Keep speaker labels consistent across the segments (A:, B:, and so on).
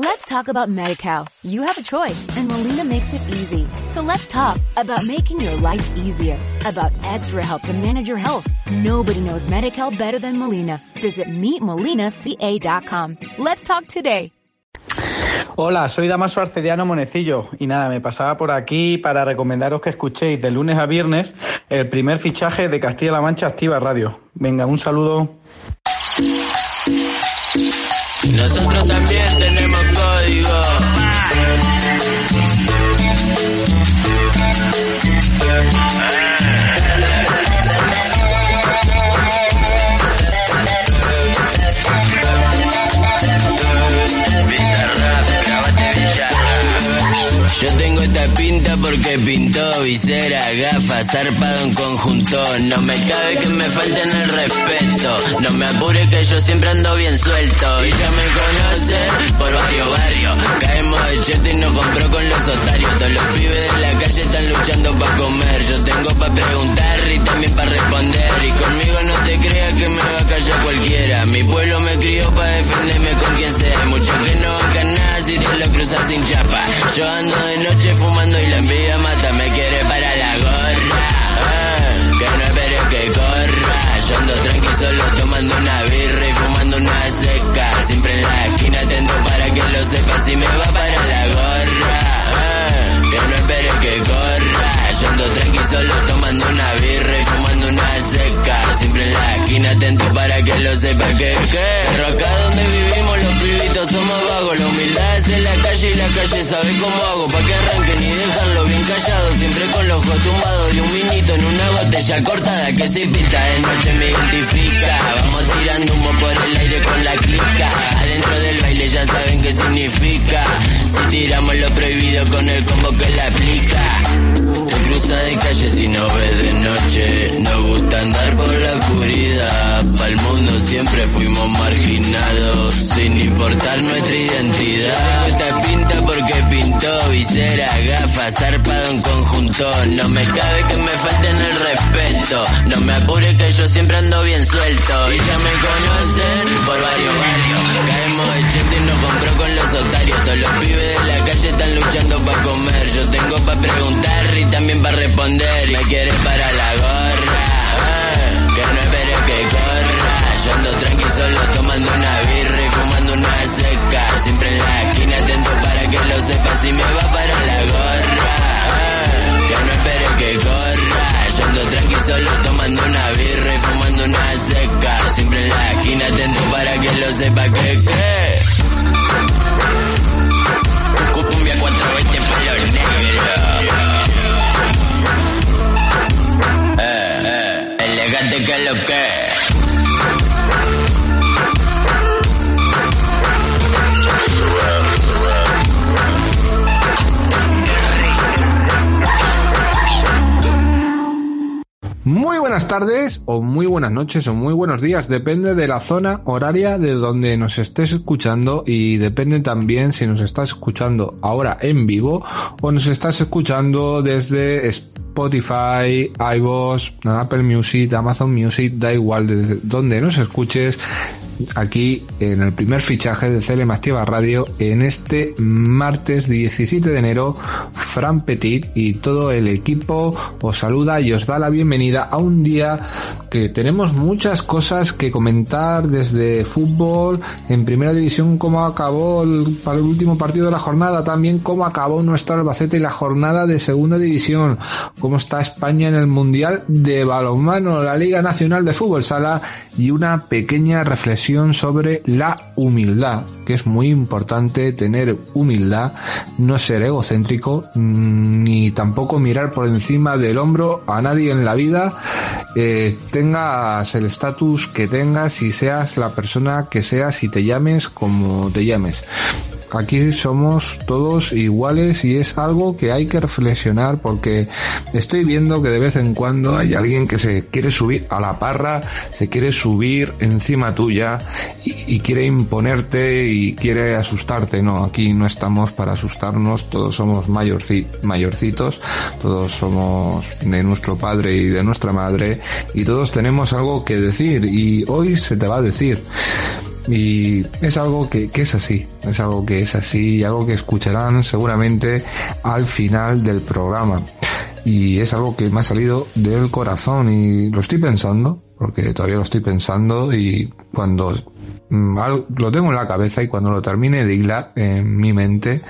A: Let's talk about MediCal. You have a choice and Molina makes it easy. So let's talk about making your life easier, about extra help to manage your health. Nobody knows MediCal better than Molina. Visit meetmolinaca.com. Let's talk today.
B: Hola, soy Damaso Arcediano Monecillo y nada, me pasaba por aquí para recomendaros que escuchéis de lunes a viernes el primer fichaje de Castilla-La Mancha Activa Radio. Venga, un saludo.
C: Nosotros también pinta porque pintó visera, gafas, zarpado en conjunto. No me cabe que me falten el respeto. No me apure que yo siempre ando bien suelto. Y ya me conocen por varios barrios. Caemos de cheto y no compró con los otarios. Todos los pibes de la calle están luchando para comer. Yo tengo para preguntar y también para responder. Y conmigo no te creas que me va a callar cualquiera. Mi pueblo me crió para defenderme con quien sea. Muchos que no bancan nada si te lo cruzas sin chapa. Yo ando de noche fumando y la envidia mata. Me quiere Ah, que no espere que corra. Yo ando tranqui solo tomando una birra y fumando una seca. Siempre en la esquina atento para que lo sepa si me va para la gorra. Ah, que no espere que corra. Yo ando tranqui solo tomando una birra y fumando una seca. Siempre en la esquina atento para que lo sepa que que. Acá donde vivimos somos vagos. La humildad es en la calle y la calle sabe cómo hago. Pa' que arranquen y dejarlo bien callado. Siempre con los ojos tumbados y un vinito en una botella cortada que se pinta de noche me identifica. Vamos tirando humo por el aire con la clica. Adentro del baile ya saben qué significa. Si tiramos lo prohibido con el combo que la aplica. Cruza de calle si no ves de noche. Nos gusta andar por la oscuridad. Pa'l mundo siempre fuimos marginados. Sin importar nuestra identidad. Esta pinta porque pintó visera, gafas, zarpado en conjunto. No me cabe que me falten el respeto. No me apure que yo siempre ando bien suelto. Y ya me conocen por varios barrios. Caemos de cheto y nos compró con los otarios. Todos los pibes de la calle están luchando para comer. Yo tengo para preguntar y también para responder. Me quiere para la gorra. Ah, que no espere que corra. Yo ando tranqui solo tomando una birra y fumando una seca. Siempre en la
D: tardes o muy buenas noches o muy buenos días, depende de la zona horaria de donde nos estés escuchando y depende también si nos estás escuchando ahora en vivo o nos estás escuchando desde Spotify, iVoox, Apple Music, Amazon Music, da igual desde donde nos escuches aquí en el primer fichaje de CLM Activa Radio en este martes 17 de enero Fran Petit y todo el equipo os saluda y os da la bienvenida a un día que tenemos muchas cosas que comentar desde fútbol en primera división cómo acabó el, para el último partido de la jornada también cómo acabó nuestro Albacete y la jornada de segunda división cómo está España en el mundial de balonmano la Liga Nacional de Fútbol Sala y una pequeña reflexión sobre la humildad, que es muy importante tener humildad, no ser egocéntrico, ni tampoco mirar por encima del hombro a nadie en la vida, eh, tengas el estatus que tengas y seas la persona que seas y te llames como te llames. Aquí somos todos iguales y es algo que hay que reflexionar porque estoy viendo que de vez en cuando hay alguien que se quiere subir a la parra, se quiere subir encima tuya y, quiere imponerte y quiere asustarte. No, aquí no estamos para asustarnos, todos somos mayorci mayorcitos, todos somos de nuestro padre y de nuestra madre y todos tenemos algo que decir y hoy se te va a decir. Y es algo que, que es así, es algo que es así y algo que escucharán seguramente al final del programa. Y es algo que me ha salido del corazón y lo estoy pensando, porque todavía lo estoy pensando y cuando mm, lo tengo en la cabeza y cuando lo termine de hilar en mi mente,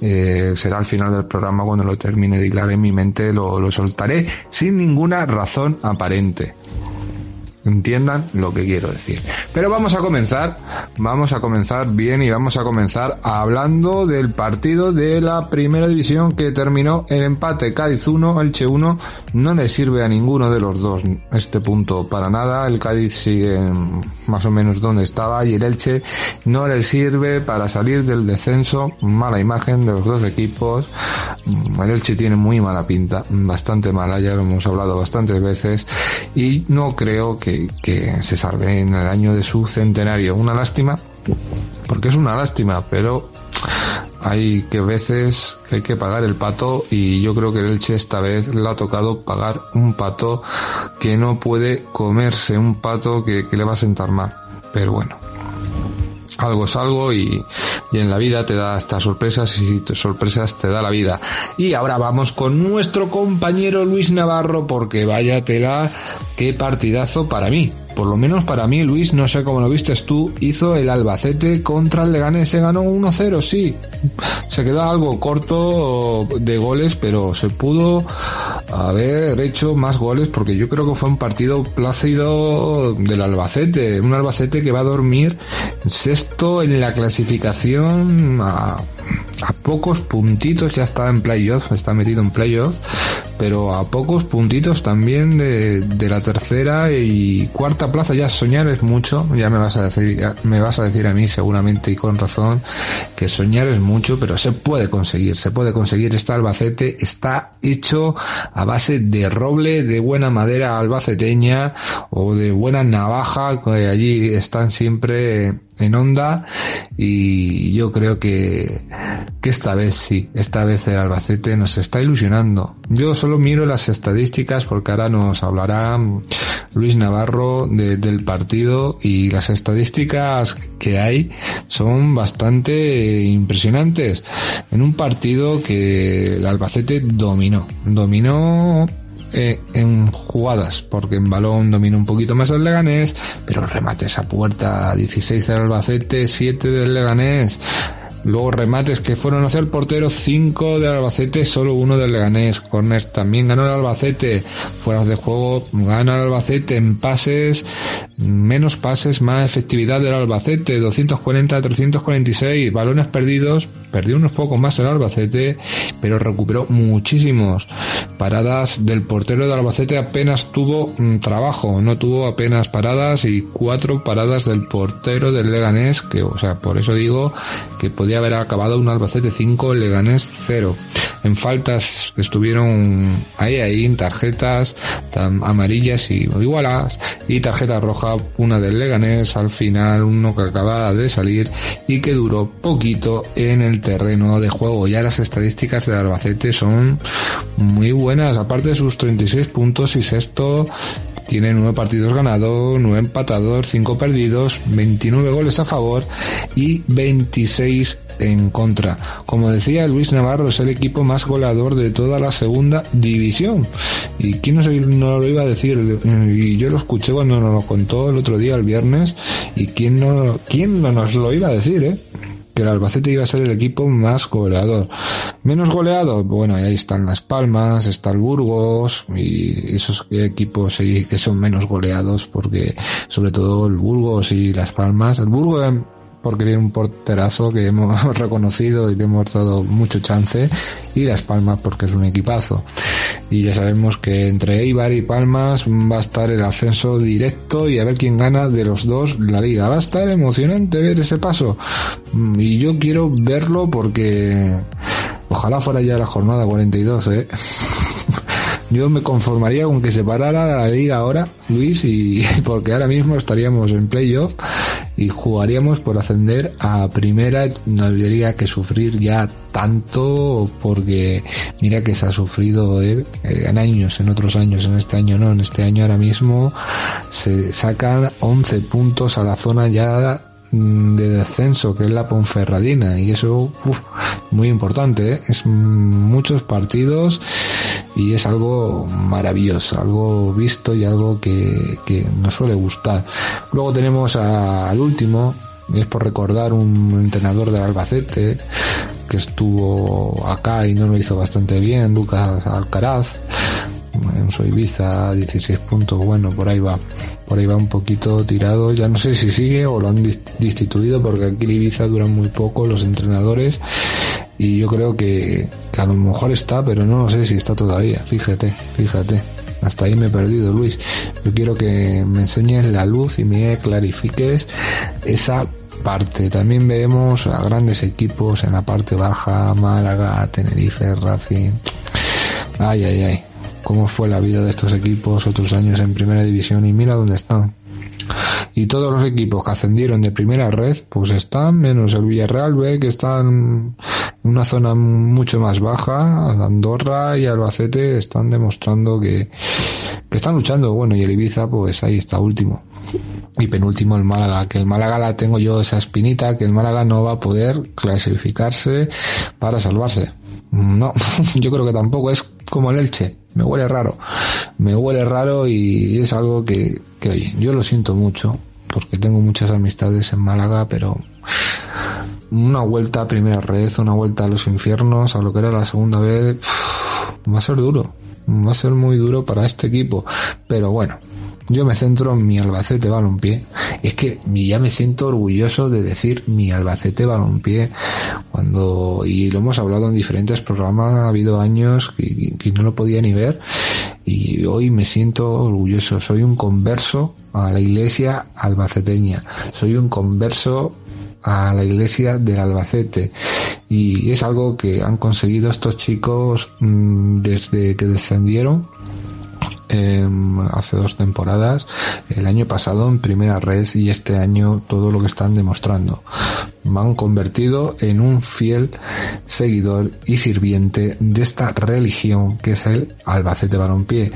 D: eh, será al final del programa cuando lo termine de hilar en mi mente, lo, lo soltaré sin ninguna razón aparente entiendan lo que quiero decir. Pero vamos a comenzar, vamos a comenzar bien y vamos a comenzar hablando del partido de la primera división que terminó el empate Cádiz 1, Elche 1. No le sirve a ninguno de los dos este punto para nada. El Cádiz sigue más o menos donde estaba y el Elche no le sirve para salir del descenso. Mala imagen de los dos equipos. El Elche tiene muy mala pinta, bastante mala, ya lo hemos hablado bastantes veces y no creo que que, se salve en el año de su centenario. Una lástima, porque es una lástima, pero hay que veces hay que pagar el pato y yo creo que el Elche esta vez le ha tocado pagar un pato que no puede comerse, un pato que, que le va a sentar mal. Pero bueno, algo es algo y, y, en la vida te da estas sorpresas y sorpresas te da la vida. Y ahora vamos con nuestro compañero Luis Navarro porque vaya tela, qué partidazo para mí por lo menos para mí, Luis, no sé cómo lo vistes tú, hizo el Albacete contra el Leganés, se ganó 1-0, sí. Se quedó algo corto de goles, pero se pudo haber hecho más goles porque yo creo que fue un partido plácido del Albacete, un Albacete que va a dormir sexto en la clasificación a a pocos puntitos, ya está en playoff, está metido en playoff, pero a pocos puntitos también de, la tercera y cuarta plaza, ya soñar es mucho, ya me vas a decir, me vas a decir a mí seguramente y con razón que soñar es mucho, pero se puede conseguir, se puede conseguir, este Albacete está hecho a base de roble, de buena madera albaceteña o de buena navaja, que allí están siempre en onda y yo creo que, que esta vez sí, esta vez el Albacete nos está ilusionando. Yo solo miro las estadísticas porque ahora nos hablará Luis Navarro del partido y las estadísticas que hay son bastante impresionantes. En un partido que el Albacete dominó, dominó eh, en jugadas, porque en balón domina un poquito más el Leganés, pero remate esa puerta 16 del Albacete, 7 del Leganés. Luego remates que fueron hacia el portero, 5 del Albacete, solo uno del Leganés. Corner también ganó el Albacete. Fuera de juego gana el Albacete en pases, menos pases, más efectividad del Albacete, 240 a 346. Balones perdidos, perdió unos pocos más el Albacete, pero recuperó muchísimos. Paradas del portero del Albacete apenas tuvo mm, trabajo, no tuvo apenas paradas y cuatro paradas del portero del Leganés, que, o sea, por eso digo que podía haber acabado un Albacete 5, Leganés 0. En faltas estuvieron ahí, ahí, en tarjetas amarillas y igualas, y tarjeta roja, una del Leganés, al final uno que acababa de salir y que duró poquito en el terreno de juego. Ya las estadísticas del Albacete son muy buenas, aparte de sus 36 puntos y sexto tiene 9 partidos ganados, 9 empatados, 5 perdidos, 29 goles a favor y 26 en contra. Como decía Luis Navarro, es el equipo más goleador de toda la segunda división. ¿Y quién no, lo iba a decir? Y yo lo escuché cuando nos lo contó el otro día, el viernes, y quién no, quién no nos lo iba a decir, ¿eh? Que el Albacete iba a ser el equipo más goleador. Menos goleado, bueno, ahí están Las Palmas, está el Burgos y esos equipos que son menos goleados porque sobre todo el Burgos y Las Palmas, el Burgos porque tiene un porterazo que hemos reconocido y le hemos dado mucho chance y Las Palmas porque es un equipazo. Y ya sabemos que entre Eibar y Palmas va a estar el ascenso directo y a ver quién gana de los dos la liga. Va a estar emocionante ver ese paso. Y yo quiero verlo porque ojalá fuera ya la jornada 42 eh yo me conformaría con que se parara la liga ahora, Luis, y porque ahora mismo estaríamos en playoff y jugaríamos por ascender a primera. No habría que sufrir ya tanto porque mira que se ha sufrido eh, en años, en otros años, en este año no, en este año ahora mismo se sacan 11 puntos a la zona ya de descenso, que es la Ponferradina, y eso muy importante, ¿eh? es muchos partidos y es algo maravilloso, algo visto y algo que, que nos suele gustar. Luego tenemos al último, es por recordar un entrenador del Albacete que estuvo acá y no lo hizo bastante bien, Lucas Alcaraz, en su Ibiza 16 puntos, bueno, por ahí va, por ahí va un poquito tirado, ya no sé si sigue o lo han destituido porque aquí en Ibiza duran muy poco los entrenadores y yo creo que, a lo mejor está, pero no sé si está todavía, fíjate, fíjate. Hasta ahí me he perdido, Luis. Yo quiero que me enseñes la luz y me clarifiques esa parte. También vemos a grandes equipos en la parte baja, Málaga, Tenerife, Racing. Ay, ay, ay. ¿Cómo fue la vida de estos equipos otros años en primera división? Y mira dónde están. Y todos los equipos que ascendieron de primera red, pues están, menos el Villarreal B, que están en una zona mucho más baja, Andorra y Albacete están demostrando que, que están luchando, bueno, y el Ibiza, pues ahí está último. Y penúltimo el Málaga, que el Málaga la tengo yo esa espinita, que el Málaga no va a poder clasificarse para salvarse. No, yo creo que tampoco es como el Elche. Me huele raro. Me huele raro y es algo que, que oye, yo lo siento mucho porque tengo muchas amistades en Málaga, pero una vuelta a primera red, una vuelta a los infiernos, a lo que era la segunda vez, va a ser duro. Va a ser muy duro para este equipo. Pero bueno, yo me centro en mi Albacete Balompié. Es que ya me siento orgulloso de decir mi Albacete Balompié cuando, y lo hemos hablado en diferentes programas, ha habido años que, no lo podía ni ver y hoy me siento orgulloso. Soy un converso a la iglesia albaceteña. Soy un converso a la iglesia del Albacete y es algo que han conseguido estos chicos mmm, desde que descendieron eh, hace dos temporadas, el año pasado en primera red y este año todo lo que están demostrando. Me han convertido en un fiel seguidor y sirviente de esta religión que es el Albacete Balompié.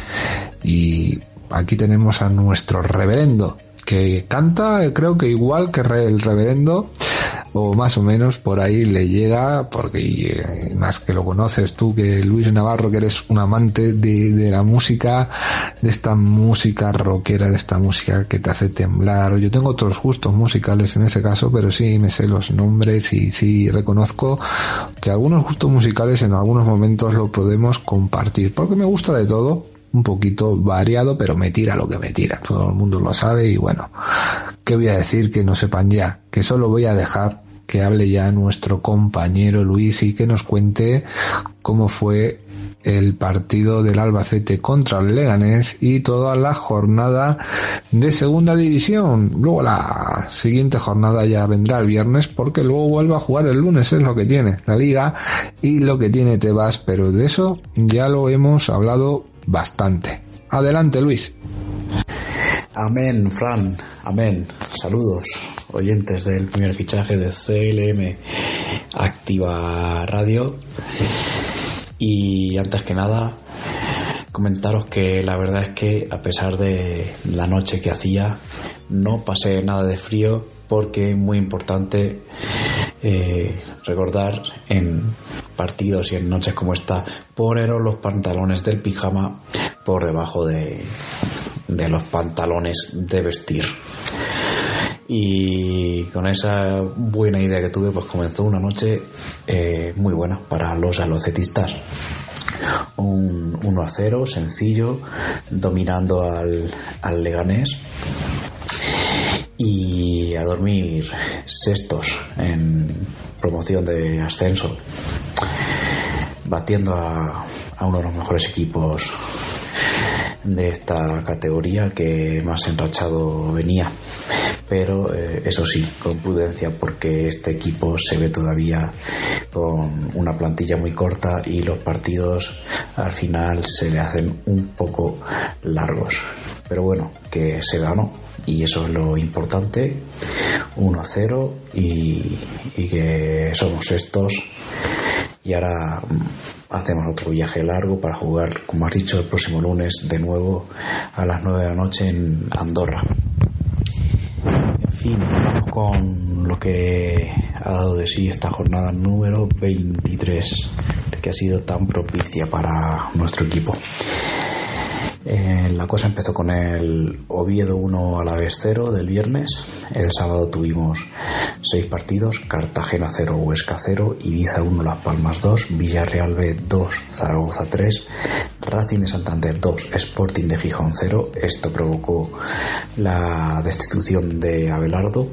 D: Y aquí tenemos a nuestro reverendo, que canta creo que igual que el reverendo o más o menos por ahí le llega porque eh, más que lo conoces tú que Luis Navarro que eres un amante de, de, la música de esta música rockera de esta música que te hace temblar. Yo tengo otros gustos musicales en ese caso pero sí me sé los nombres y sí reconozco que algunos gustos musicales en algunos momentos lo podemos compartir porque me gusta de todo un poquito variado, pero me tira lo que me tira. Todo el mundo lo sabe y bueno, ¿qué voy a decir que no sepan ya? Que solo voy a dejar que hable ya nuestro compañero Luis y que nos cuente cómo fue el partido del Albacete contra el Leganés y toda la jornada de segunda división. Luego la siguiente jornada ya vendrá el viernes porque luego vuelve a jugar el lunes, es lo que tiene la liga y lo que tiene Tebas, pero de eso ya lo hemos hablado bastante. Adelante, Luis.
E: Amén, Fran. Amén. Saludos, oyentes del primer fichaje de CLM Activa Radio. Y antes que nada, comentaros que la verdad es que a pesar de la noche que hacía, no pasé nada de frío porque es muy importante eh, recordar en partidos y en noches como esta poneros los pantalones del pijama por debajo de, de los pantalones de vestir. Y con esa buena idea que tuve pues comenzó una noche eh, muy buena para los alocetistas. Un 1 a 0 sencillo dominando al, al Leganés y a dormir sextos en promoción de ascenso, batiendo a, uno de los mejores equipos de esta categoría, el que más enrachado venía. Pero eh, eso sí, con prudencia, porque este equipo se ve todavía con una plantilla muy corta y los partidos al final se le hacen un poco largos. Pero bueno, que se ganó y eso es lo importante. 1-0 y, y, que somos estos. Y ahora hacemos otro viaje largo para jugar como has dicho el próximo lunes de nuevo a las 9 de la noche en Andorra. En fin, vamos con lo que ha dado de sí esta jornada número 23, que ha sido tan propicia para nuestro equipo. Eh, la cosa empezó con el Oviedo 1 a la vez 0 del viernes. El sábado tuvimos 6 partidos: Cartagena 0, Huesca 0, Ibiza 1, Las Palmas 2, Villarreal B 2, Zaragoza 3, Racing de Santander 2, Sporting de Gijón 0. Esto provocó la destitución de Abelardo.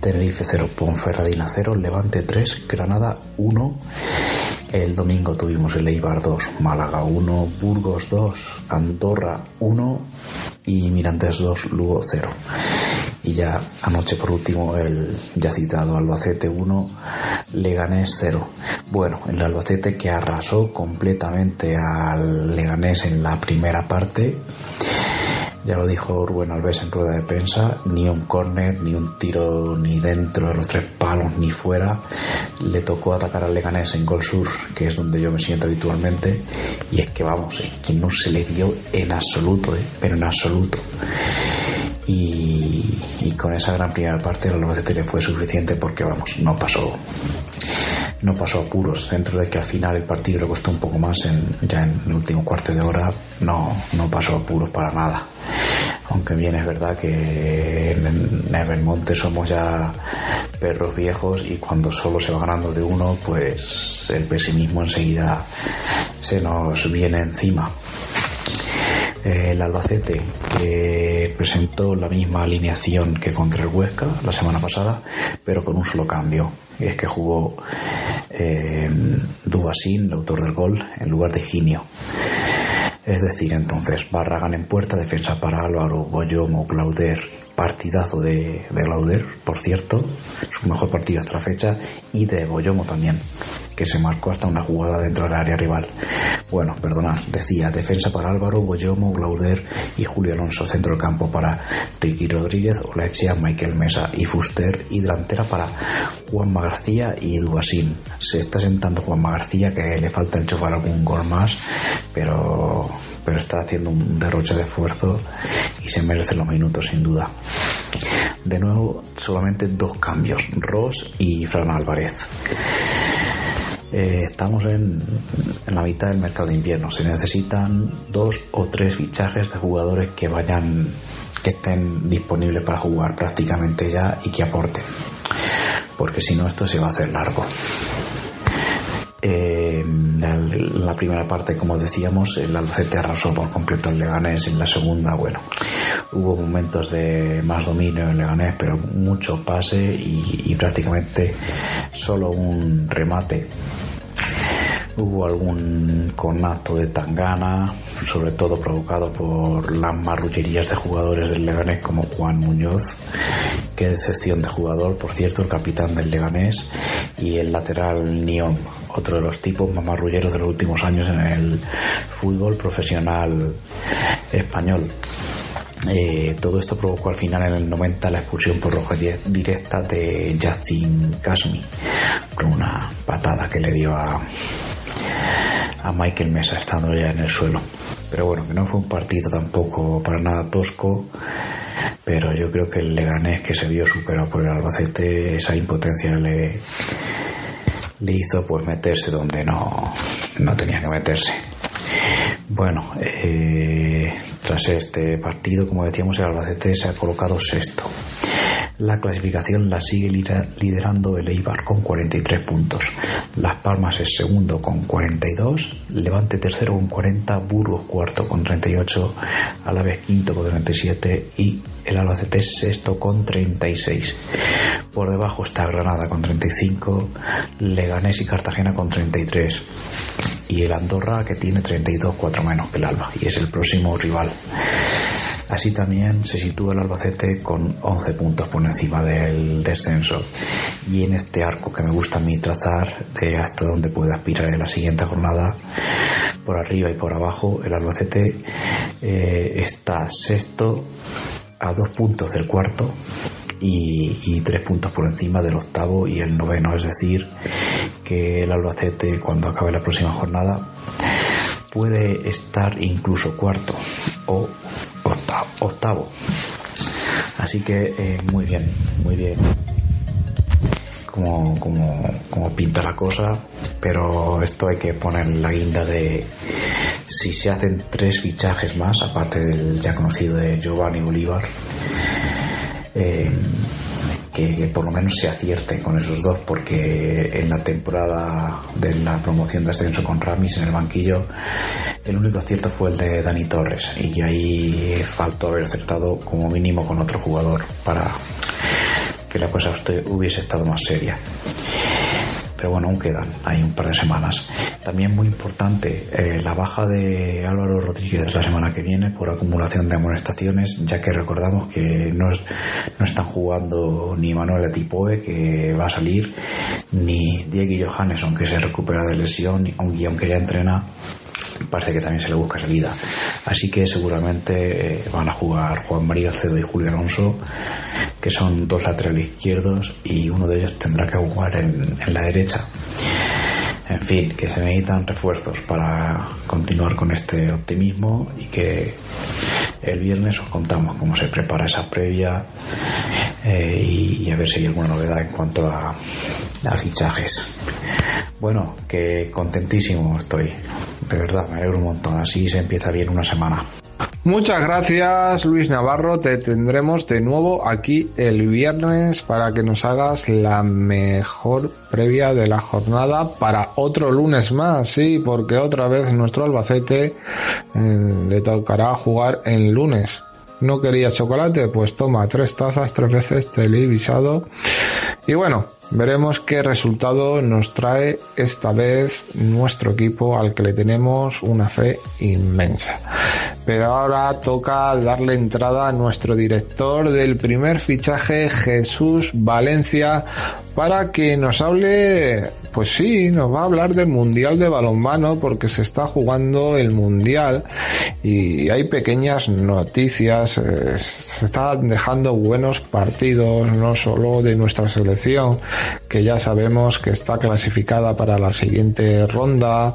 E: Tenerife 0, Ponferradina 0, Levante 3, Granada 1. El domingo tuvimos el Eibar 2, Málaga 1, Burgos 2, Andorra 1 y Mirantes 2, Lugo 0. Y ya anoche por último el ya citado Albacete 1, Leganés 0. Bueno, el Albacete que arrasó completamente al Leganés en la primera parte ya lo dijo Rubén Alves en rueda de prensa, ni un córner, ni un tiro ni dentro de los tres palos, ni fuera. Le tocó atacar al Leganés en Gol Sur, que es donde yo me siento habitualmente. Y es que vamos, es que no se le dio en absoluto, ¿eh? pero en absoluto. Y, y, con esa gran primera parte el Albacete le fue suficiente porque vamos, no pasó no pasó apuros. Dentro de que al final el partido le costó un poco más en, ya en el último cuarto de hora no, no pasó apuros para nada. Aunque bien es verdad que en, Belmonte somos ya perros viejos y cuando solo se va ganando de uno pues el pesimismo enseguida se nos viene encima el Albacete presentó la misma alineación que contra el Huesca la semana pasada, pero con un solo cambio. Y es que jugó eh, Dubasín, el autor del gol, en lugar de Ginio. Es decir, entonces, Barragan en puerta, defensa para Álvaro, Boyomo, Clauder, partidazo de, de Glauder, por cierto, su mejor partido hasta la fecha, y de Boyomo también, que se marcó hasta una jugada dentro del área rival. Bueno, perdonad, decía defensa para Álvaro, Boyomo, Glauder y Julio Alonso, centro del campo para Ricky Rodríguez, Olechea, Michael Mesa y Fuster, y delantera para Juanma García y Dubasín. Se está sentando Juanma García, que le falta enchufar algún gol más, pero pero está haciendo un derroche de esfuerzo y se merece los minutos sin duda. De nuevo, solamente dos cambios, Ross y Fran Álvarez. Eh, estamos en, en, la mitad del mercado de invierno. Se necesitan dos o tres fichajes de jugadores que vayan, que estén disponibles para jugar prácticamente ya y que aporten. Porque si no, esto se va a hacer largo. Eh, en la primera parte, como decíamos, el Albacete arrasó por completo el Leganés. En la segunda, bueno, hubo momentos de más dominio en Leganés, pero mucho pase y, y prácticamente solo un remate. Hubo algún conato de Tangana, sobre todo provocado por las marrullerías de jugadores del Leganés como Juan Muñoz. Qué decepción de jugador, por cierto, el capitán del Leganés y el lateral Niom, otro de los tipos más marrulleros de los últimos años en el fútbol profesional español. Eh, todo esto provocó al final en el 90 la expulsión por roja directa de Justin Casmi por una patada que le dio a, a Michael Mesa estando ya en el suelo. Pero bueno, que no fue un partido tampoco para nada tosco. Pero yo creo que el Leganés que se vio superado por el Albacete, esa impotencia le, le hizo pues meterse donde no, no tenía que meterse. Bueno, eh, tras este partido, como decíamos, el Albacete se ha colocado sexto. La clasificación la sigue liderando el Eibar con 43 puntos. Las Palmas es segundo con 42, Levante tercero con 40, Burgos cuarto con 38, Alavés quinto con 37 y el Albacete sexto con 36. Por debajo está Granada con 35, Leganés y Cartagena con 33 y el Andorra que tiene 32, 4 menos que el Alba y es el próximo rival. Así también se sitúa el Albacete con 11 puntos por encima del descenso. Y en este arco que me gusta a mí trazar de hasta donde puede aspirar en la siguiente jornada, por arriba y por abajo, el Albacete eh, está sexto a dos puntos del cuarto y, tres puntos por encima del octavo y el noveno. Es decir, que el Albacete cuando acabe la próxima jornada puede estar incluso cuarto o octavo. Así que eh, muy bien, muy bien como, como, como pinta la cosa, pero esto hay que poner la guinda de si se hacen tres fichajes más, aparte del ya conocido de Giovanni Bolívar, eh, que, por lo menos se acierte con esos dos, porque en la temporada de la promoción de ascenso con Ramis en el banquillo, el único acierto fue el de Dani Torres, y ahí faltó haber acertado como mínimo con otro jugador para que la cosa hubiese estado más seria. Pero bueno, aún quedan, hay un par de semanas. También muy importante eh, la baja de Álvaro Rodríguez la semana que viene por acumulación de amonestaciones, ya que recordamos que no, no están jugando ni Manuel Atipoe, que va a salir, ni Diego Johannes, que se recupera de lesión, y aunque ya entrena, parece que también se le busca salida. Así que seguramente eh, van a jugar Juan María Cedo y Julio Alonso, que son dos laterales izquierdos y uno de ellos tendrá que jugar en, la derecha. En fin, que se necesitan refuerzos para continuar con este optimismo y que el viernes os contamos cómo se prepara esa previa eh, y, a ver si hay alguna novedad en cuanto a, a fichajes. Bueno, que contentísimo estoy. De verdad, me alegro un montón. Así se empieza bien una semana.
D: Muchas gracias Luis Navarro, te tendremos de nuevo aquí el viernes para que nos hagas la mejor previa de la jornada para otro lunes más, sí, porque otra vez nuestro Albacete eh, le tocará jugar en lunes. ¿No quería chocolate? Pues toma tres tazas, tres veces televisado. Y bueno, Veremos qué resultado nos trae esta vez nuestro equipo al que le tenemos una fe inmensa. Pero ahora toca darle entrada a nuestro director del primer fichaje, Jesús Valencia, para que nos hable pues sí, nos va a hablar del Mundial de Balonmano porque se está jugando el Mundial y hay pequeñas noticias, eh, se están dejando buenos partidos, no solo de nuestra selección, que ya sabemos que está clasificada para la siguiente ronda,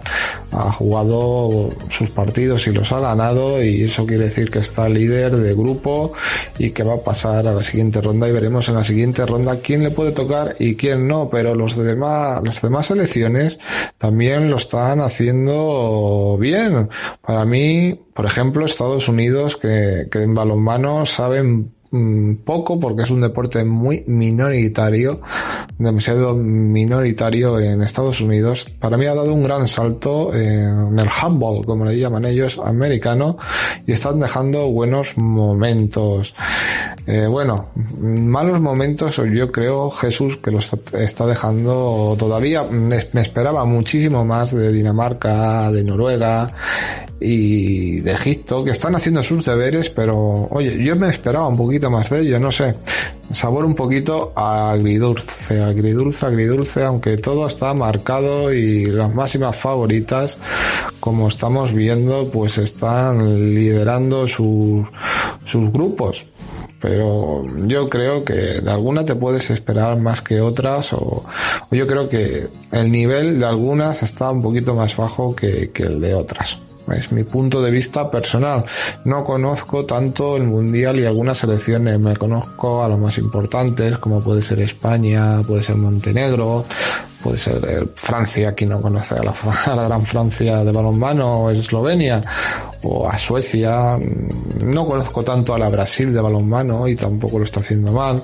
D: ha jugado sus partidos y los ha ganado y eso quiere decir que está líder de grupo y que va a pasar a la siguiente ronda y veremos en la siguiente ronda quién le puede tocar y quién no, pero los demás, los demás selecciones también lo están haciendo bien. Para mí, por ejemplo, Estados Unidos, que, que en balonmano saben Mm, poco porque es un deporte muy minoritario, demasiado minoritario en Estados Unidos. Para mí ha dado un gran salto en el handball, como le llaman ellos, americano, y están dejando buenos momentos. Eh, bueno, malos momentos, yo creo, Jesús, que lo está dejando todavía. Me esperaba muchísimo más de Dinamarca, de Noruega, y de Egipto que están haciendo sus deberes, pero oye, yo me esperaba un poquito más de ello, no sé. Sabor un poquito agridulce, agridulce, agridulce, aunque todo está marcado y las máximas favoritas, como estamos viendo, pues están liderando sus, sus grupos pero yo creo que de alguna te puedes esperar más que otras o, yo creo que el nivel de algunas está un poquito más bajo que el de otras. Es mi punto de vista personal. No conozco tanto el mundial y algunas selecciones. Me conozco a los más importantes, como puede ser España, puede ser Montenegro, puede ser eh, Francia, quien no conoce a la, a la, gran Francia de balonmano, o Eslovenia, o a Suecia. No conozco tanto a la Brasil de balonmano y tampoco lo está haciendo mal.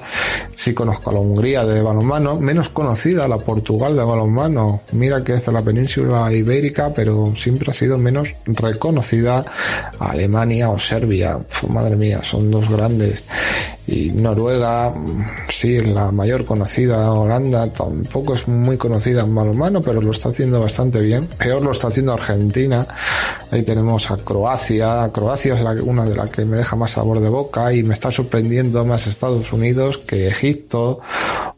D: Sí conozco a la Hungría de balonmano, menos conocida la Portugal de balonmano. Mira que es de la península ibérica, pero siempre ha sido menos reconocida a Alemania o Serbia. madre mía, son dos grandes y Noruega sí es la mayor conocida Holanda tampoco es muy conocida en balonmano pero lo está haciendo bastante bien peor lo está haciendo Argentina ahí tenemos a Croacia Croacia. Es la, una de las que me deja más sabor de boca y me está sorprendiendo más Estados Unidos que Egipto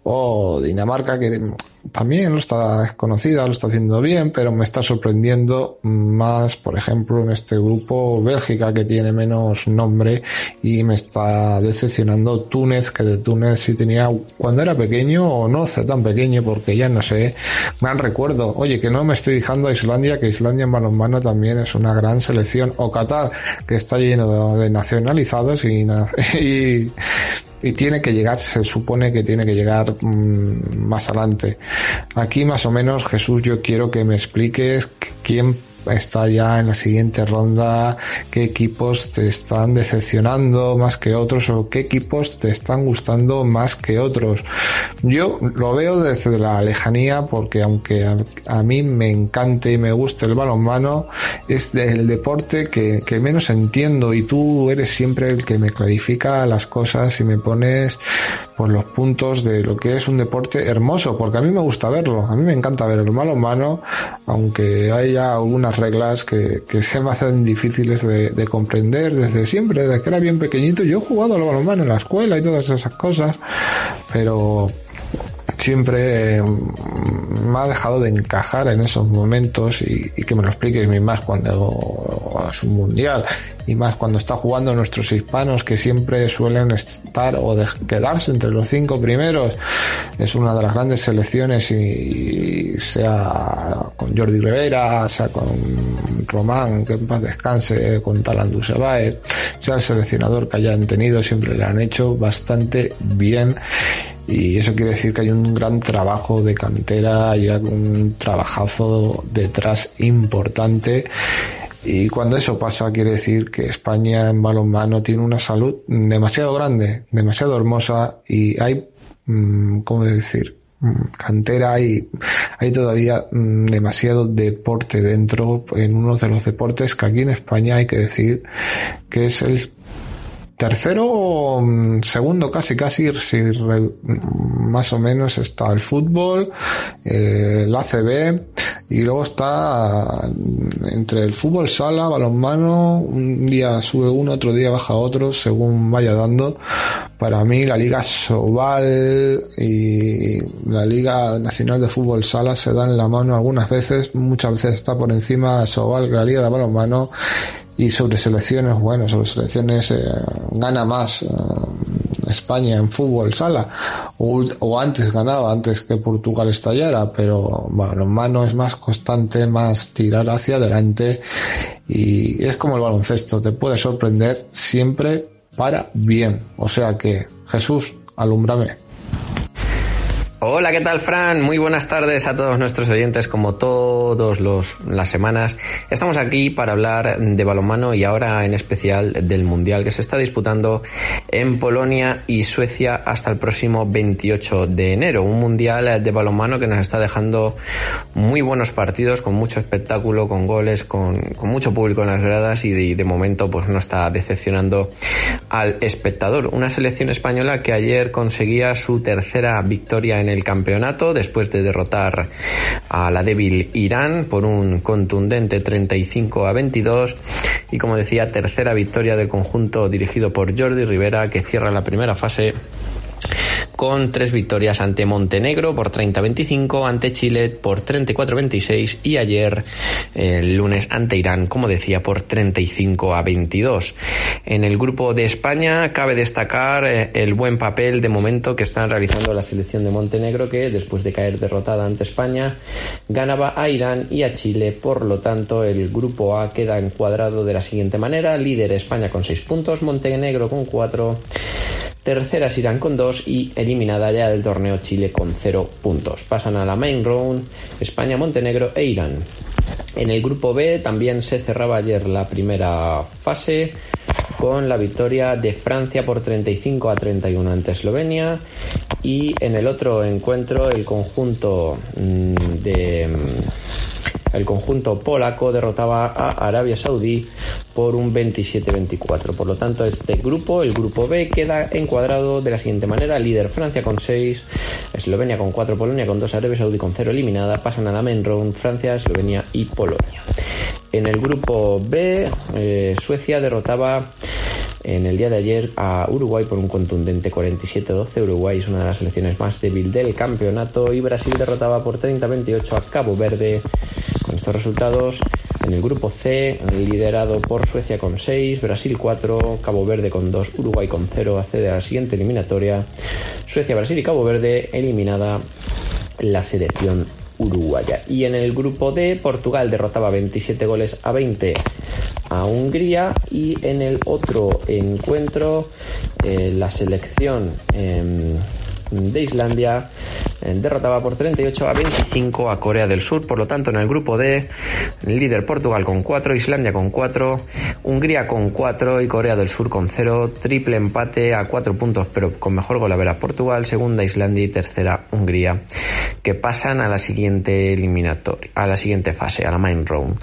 D: o Dinamarca que también lo está conocida, lo está haciendo bien, pero me está sorprendiendo más, por ejemplo, en este grupo Bélgica que tiene menos nombre y me está decepcionando Túnez, que de Túnez sí tenía cuando era pequeño o no sé tan pequeño porque ya no sé, gran recuerdo. Oye, que no me estoy dejando a Islandia, que Islandia en balonmano también es una gran selección, o Qatar, que está lleno de, nacionalizados y, y y tiene que llegar, se supone que tiene que llegar mm, más adelante. Aquí más o menos, Jesús, yo quiero que me expliques quién está ya en la siguiente ronda, qué equipos te están decepcionando más que otros o qué equipos te están gustando más que otros. Yo lo veo desde la lejanía porque aunque a, mí me encante y me guste el balonmano, es el deporte que, menos entiendo y tú eres siempre el que me clarifica las cosas y me pones pues los puntos de lo que es un deporte hermoso, porque a mí me gusta verlo, a mí me encanta ver el balonmano, aunque haya reglas que, se me hacen difíciles de, comprender desde siempre, desde que era bien pequeñito. Yo he jugado al balonmano en la escuela y todas esas cosas, pero siempre mm, me ha dejado de encajar en esos momentos y, que me lo expliques más cuando es un mundial y más cuando está jugando nuestros hispanos que siempre suelen estar o quedarse entre los cinco primeros. Es una de las grandes selecciones y, sea con Jordi Rivera, sea con Román, que en paz descanse, con Talandu Sebaez, sea el seleccionador que hayan tenido, siempre le han hecho bastante bien y eso quiere decir que hay un gran trabajo de cantera, hay un trabajazo detrás importante y cuando eso pasa quiere decir que España en balonmano tiene una salud demasiado grande, demasiado hermosa y hay, mm, ¿cómo decir? Mm, cantera y hay todavía mm, demasiado deporte dentro en uno de los deportes que aquí en España hay que decir que es el tercero mm, segundo casi casi si más o menos está el fútbol eh, el ACB y luego está mm, entre el fútbol sala balonmano un día sube uno otro día baja otro según vaya dando para mí la liga Sobal y la liga nacional de fútbol sala se dan la mano algunas veces. Muchas veces está por encima Sobal que la liga de balonmano. Y sobre selecciones, bueno, sobre selecciones eh, gana más eh, España en fútbol sala. O, antes ganaba, antes que Portugal estallara, pero bueno, mano es más constante, más tirar hacia adelante. Y es como el baloncesto, te puede sorprender siempre para bien. O sea que, Jesús, alumbrame.
F: Hola, ¿qué tal, Fran? Muy buenas tardes a todos nuestros oyentes, como todas las semanas. Estamos aquí para hablar de balonmano y ahora en especial del Mundial que se está disputando en Polonia y Suecia hasta el próximo 28 de enero. Un Mundial de balonmano que nos está dejando muy buenos partidos, con mucho espectáculo, con goles, con, mucho público en las gradas y de, de momento pues no está decepcionando al espectador. Una selección española que ayer conseguía su tercera victoria en el el campeonato después de derrotar a la débil Irán por un contundente 35 a 22 y como decía tercera victoria del conjunto dirigido por Jordi Rivera que cierra la primera fase con tres victorias ante Montenegro por 30-25, ante Chile por 34-26 y ayer el lunes ante Irán, como decía, por 35 a 22. En el grupo de España cabe destacar eh, el buen papel de momento que están realizando la selección de Montenegro que después de caer derrotada ante España ganaba a Irán y a Chile, por lo tanto el grupo A queda encuadrado de la siguiente manera, líder España con 6 puntos, Montenegro con 4 Terceras Irán con 2 y eliminada ya del torneo Chile con 0 puntos. Pasan a la main round España, Montenegro e Irán. En el grupo B también se cerraba ayer la primera fase con la victoria de Francia por 35 a 31 ante Eslovenia y en el otro encuentro el conjunto mm, de el conjunto polaco derrotaba a Arabia Saudí por un 27-24. Por lo tanto, este grupo, el grupo B, queda encuadrado de la siguiente manera. Líder Francia con 6, Eslovenia con 4, Polonia con 2, Arabia Saudí con 0 eliminada. Pasan a la main round Francia, Eslovenia y Polonia. En el grupo B, eh, Suecia derrotaba en el día de ayer a Uruguay por un contundente 47-12. Uruguay es una de las selecciones más débil del campeonato y Brasil derrotaba por 30-28 a Cabo Verde con estos resultados, en el grupo C, liderado por Suecia con 6, Brasil 4, Cabo Verde con 2, Uruguay con 0, accede a la siguiente eliminatoria. Suecia, Brasil y Cabo Verde eliminada la selección uruguaya. Y en el grupo D, Portugal derrotaba 27 goles a 20 a Hungría y en el otro encuentro eh, la selección em, de Islandia eh, derrotaba por 38 a 25 a Corea del Sur. Por lo tanto, en el grupo D, líder Portugal con 4, Islandia con 4, Hungría con 4 y Corea del Sur con 0. Triple empate a 4 puntos, pero con mejor gol a ver a Portugal. Segunda Islandia y tercera Hungría, que pasan a la siguiente eliminatoria, a la siguiente fase, a la main round.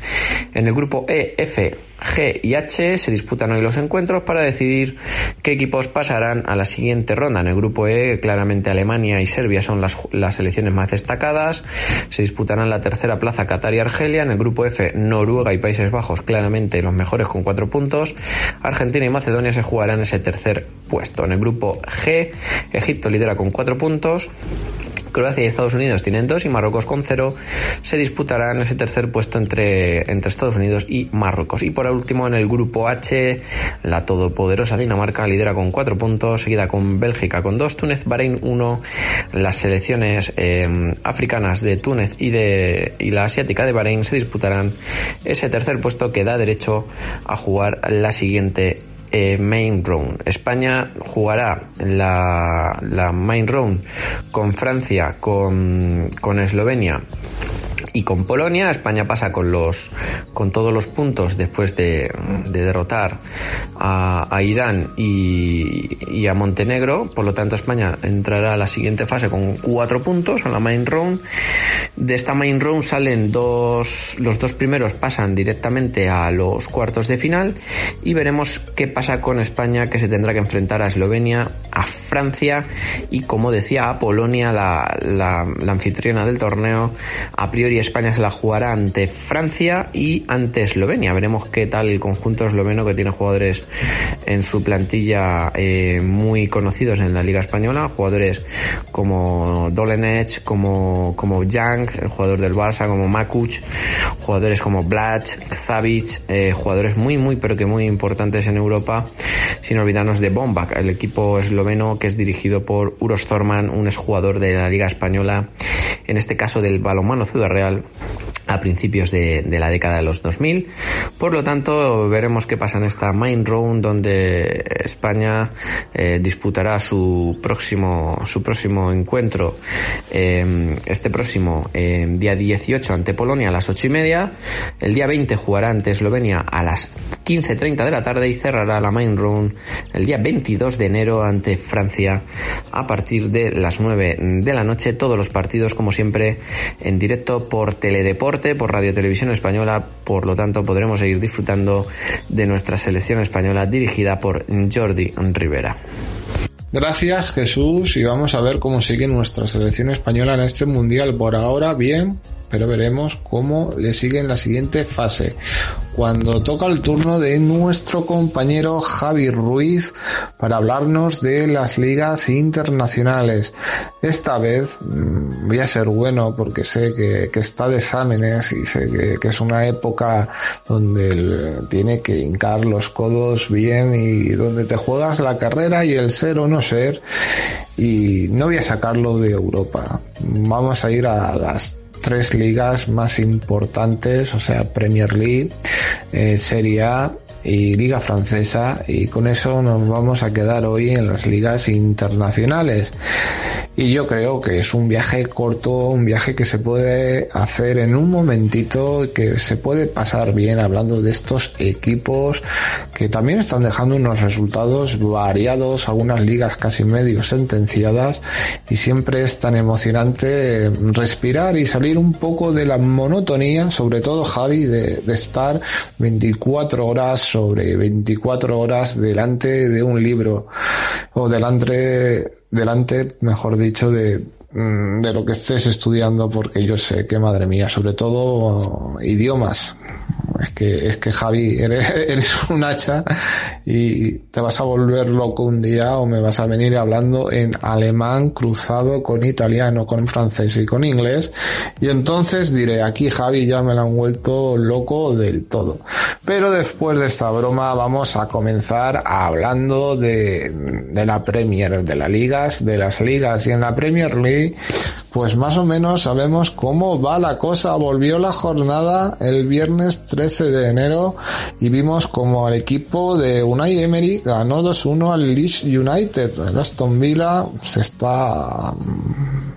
F: En el grupo E, F, G y H se disputan hoy los encuentros para decidir qué equipos pasarán a la siguiente ronda. En el grupo E, claramente Alemania y Serbia son las, selecciones más destacadas. Se disputarán la tercera plaza Qatar y Argelia. En el grupo F, Noruega y Países Bajos, claramente los mejores con cuatro puntos. Argentina y Macedonia se jugarán ese tercer puesto. En el grupo G, Egipto lidera con cuatro puntos. Croacia y Estados Unidos tienen dos y Marruecos con cero. Se disputarán ese tercer puesto entre, entre Estados Unidos y Marruecos. Y por último, en el grupo H, la todopoderosa Dinamarca lidera con cuatro puntos, seguida con Bélgica con dos, Túnez, Bahrein uno. Las selecciones eh, africanas de Túnez y, de, y la asiática de Bahrein se disputarán ese tercer puesto que da derecho a jugar la siguiente eh, main round. España jugará la, la main round con Francia, con, con Eslovenia y con Polonia. España pasa con los con todos los puntos después de, de derrotar a, a Irán y, y, a Montenegro. Por lo tanto, España entrará a la siguiente fase con cuatro puntos a la main round. De esta main round salen dos, los dos primeros pasan directamente a los cuartos de final y veremos qué pasa con España que se tendrá que enfrentar a Eslovenia, a Francia y como decía a Polonia, la, la, anfitriona del torneo. A priori España se la jugará ante Francia y ante Eslovenia. Veremos qué tal el conjunto esloveno que tiene jugadores en su plantilla eh, muy conocidos en la Liga Española, jugadores como Dolenech, como, como Young, el jugador del Barça, como Makuch, jugadores como Blach, Zavic, eh, jugadores muy, muy, pero que muy importantes en Europa, sin olvidarnos de Bombak, el equipo esloveno que es dirigido por Uros Zorman, un exjugador de la Liga Española, en este caso del balonmano Ciudad Real a principios de, la década de los 2000. Por lo tanto, veremos qué pasa en esta main round donde España eh, disputará su próximo su próximo encuentro eh, este próximo eh, día 18 ante Polonia a las 8 y media. El día 20 jugará ante Eslovenia a las 15.30 de la tarde y cerrará la main round el día 22 de enero ante Francia a partir de las 9 de la noche. Todos los partidos, como siempre, en directo por Teledeporte, por Radio Televisión Española. Por lo tanto, podremos seguir disfrutando de nuestra selección española dirigida por Jordi Rivera.
D: Gracias Jesús y vamos a ver cómo sigue nuestra selección española en este mundial. Por ahora bien, pero veremos cómo le sigue en la siguiente fase. Cuando toca el turno de nuestro compañero Javi Ruiz para hablarnos de las ligas internacionales. Esta vez mmm, voy a ser bueno porque sé que, que está de exámenes y sé que, que, es una época donde tiene que hincar los codos bien y donde te juegas la carrera y el ser o no ser. Y no voy a sacarlo de Europa. Vamos a ir a las tres ligas más importantes, o sea, Premier League, eh, Serie A y Liga Francesa y con eso nos vamos a quedar hoy en las ligas internacionales. Y yo creo que es un viaje corto, un viaje que se puede hacer en un momentito, que se puede pasar bien hablando de estos equipos que también están dejando unos resultados variados, algunas ligas casi medio sentenciadas y siempre es tan emocionante respirar y salir un poco de la monotonía, sobre todo Javi, de, de estar 24 horas sobre 24 horas delante de un libro o delante, delante, mejor dicho, de, de lo que estés estudiando porque yo sé que madre mía, sobre todo idiomas. es que, es que Javi, eres, eres un hacha y te vas a volver loco un día o me vas a venir hablando en alemán cruzado con italiano, con francés y con inglés. Y entonces diré, aquí Javi ya me lo han vuelto loco del todo. Pero después de esta broma vamos a comenzar hablando de, de la Premier, de las ligas, de las ligas y en la Premier League, pues más o menos sabemos cómo va la cosa. Volvió la jornada el viernes 13 de enero y vimos como el equipo de Unai Emery ganó 2-1 al Leeds United. El Aston Villa se está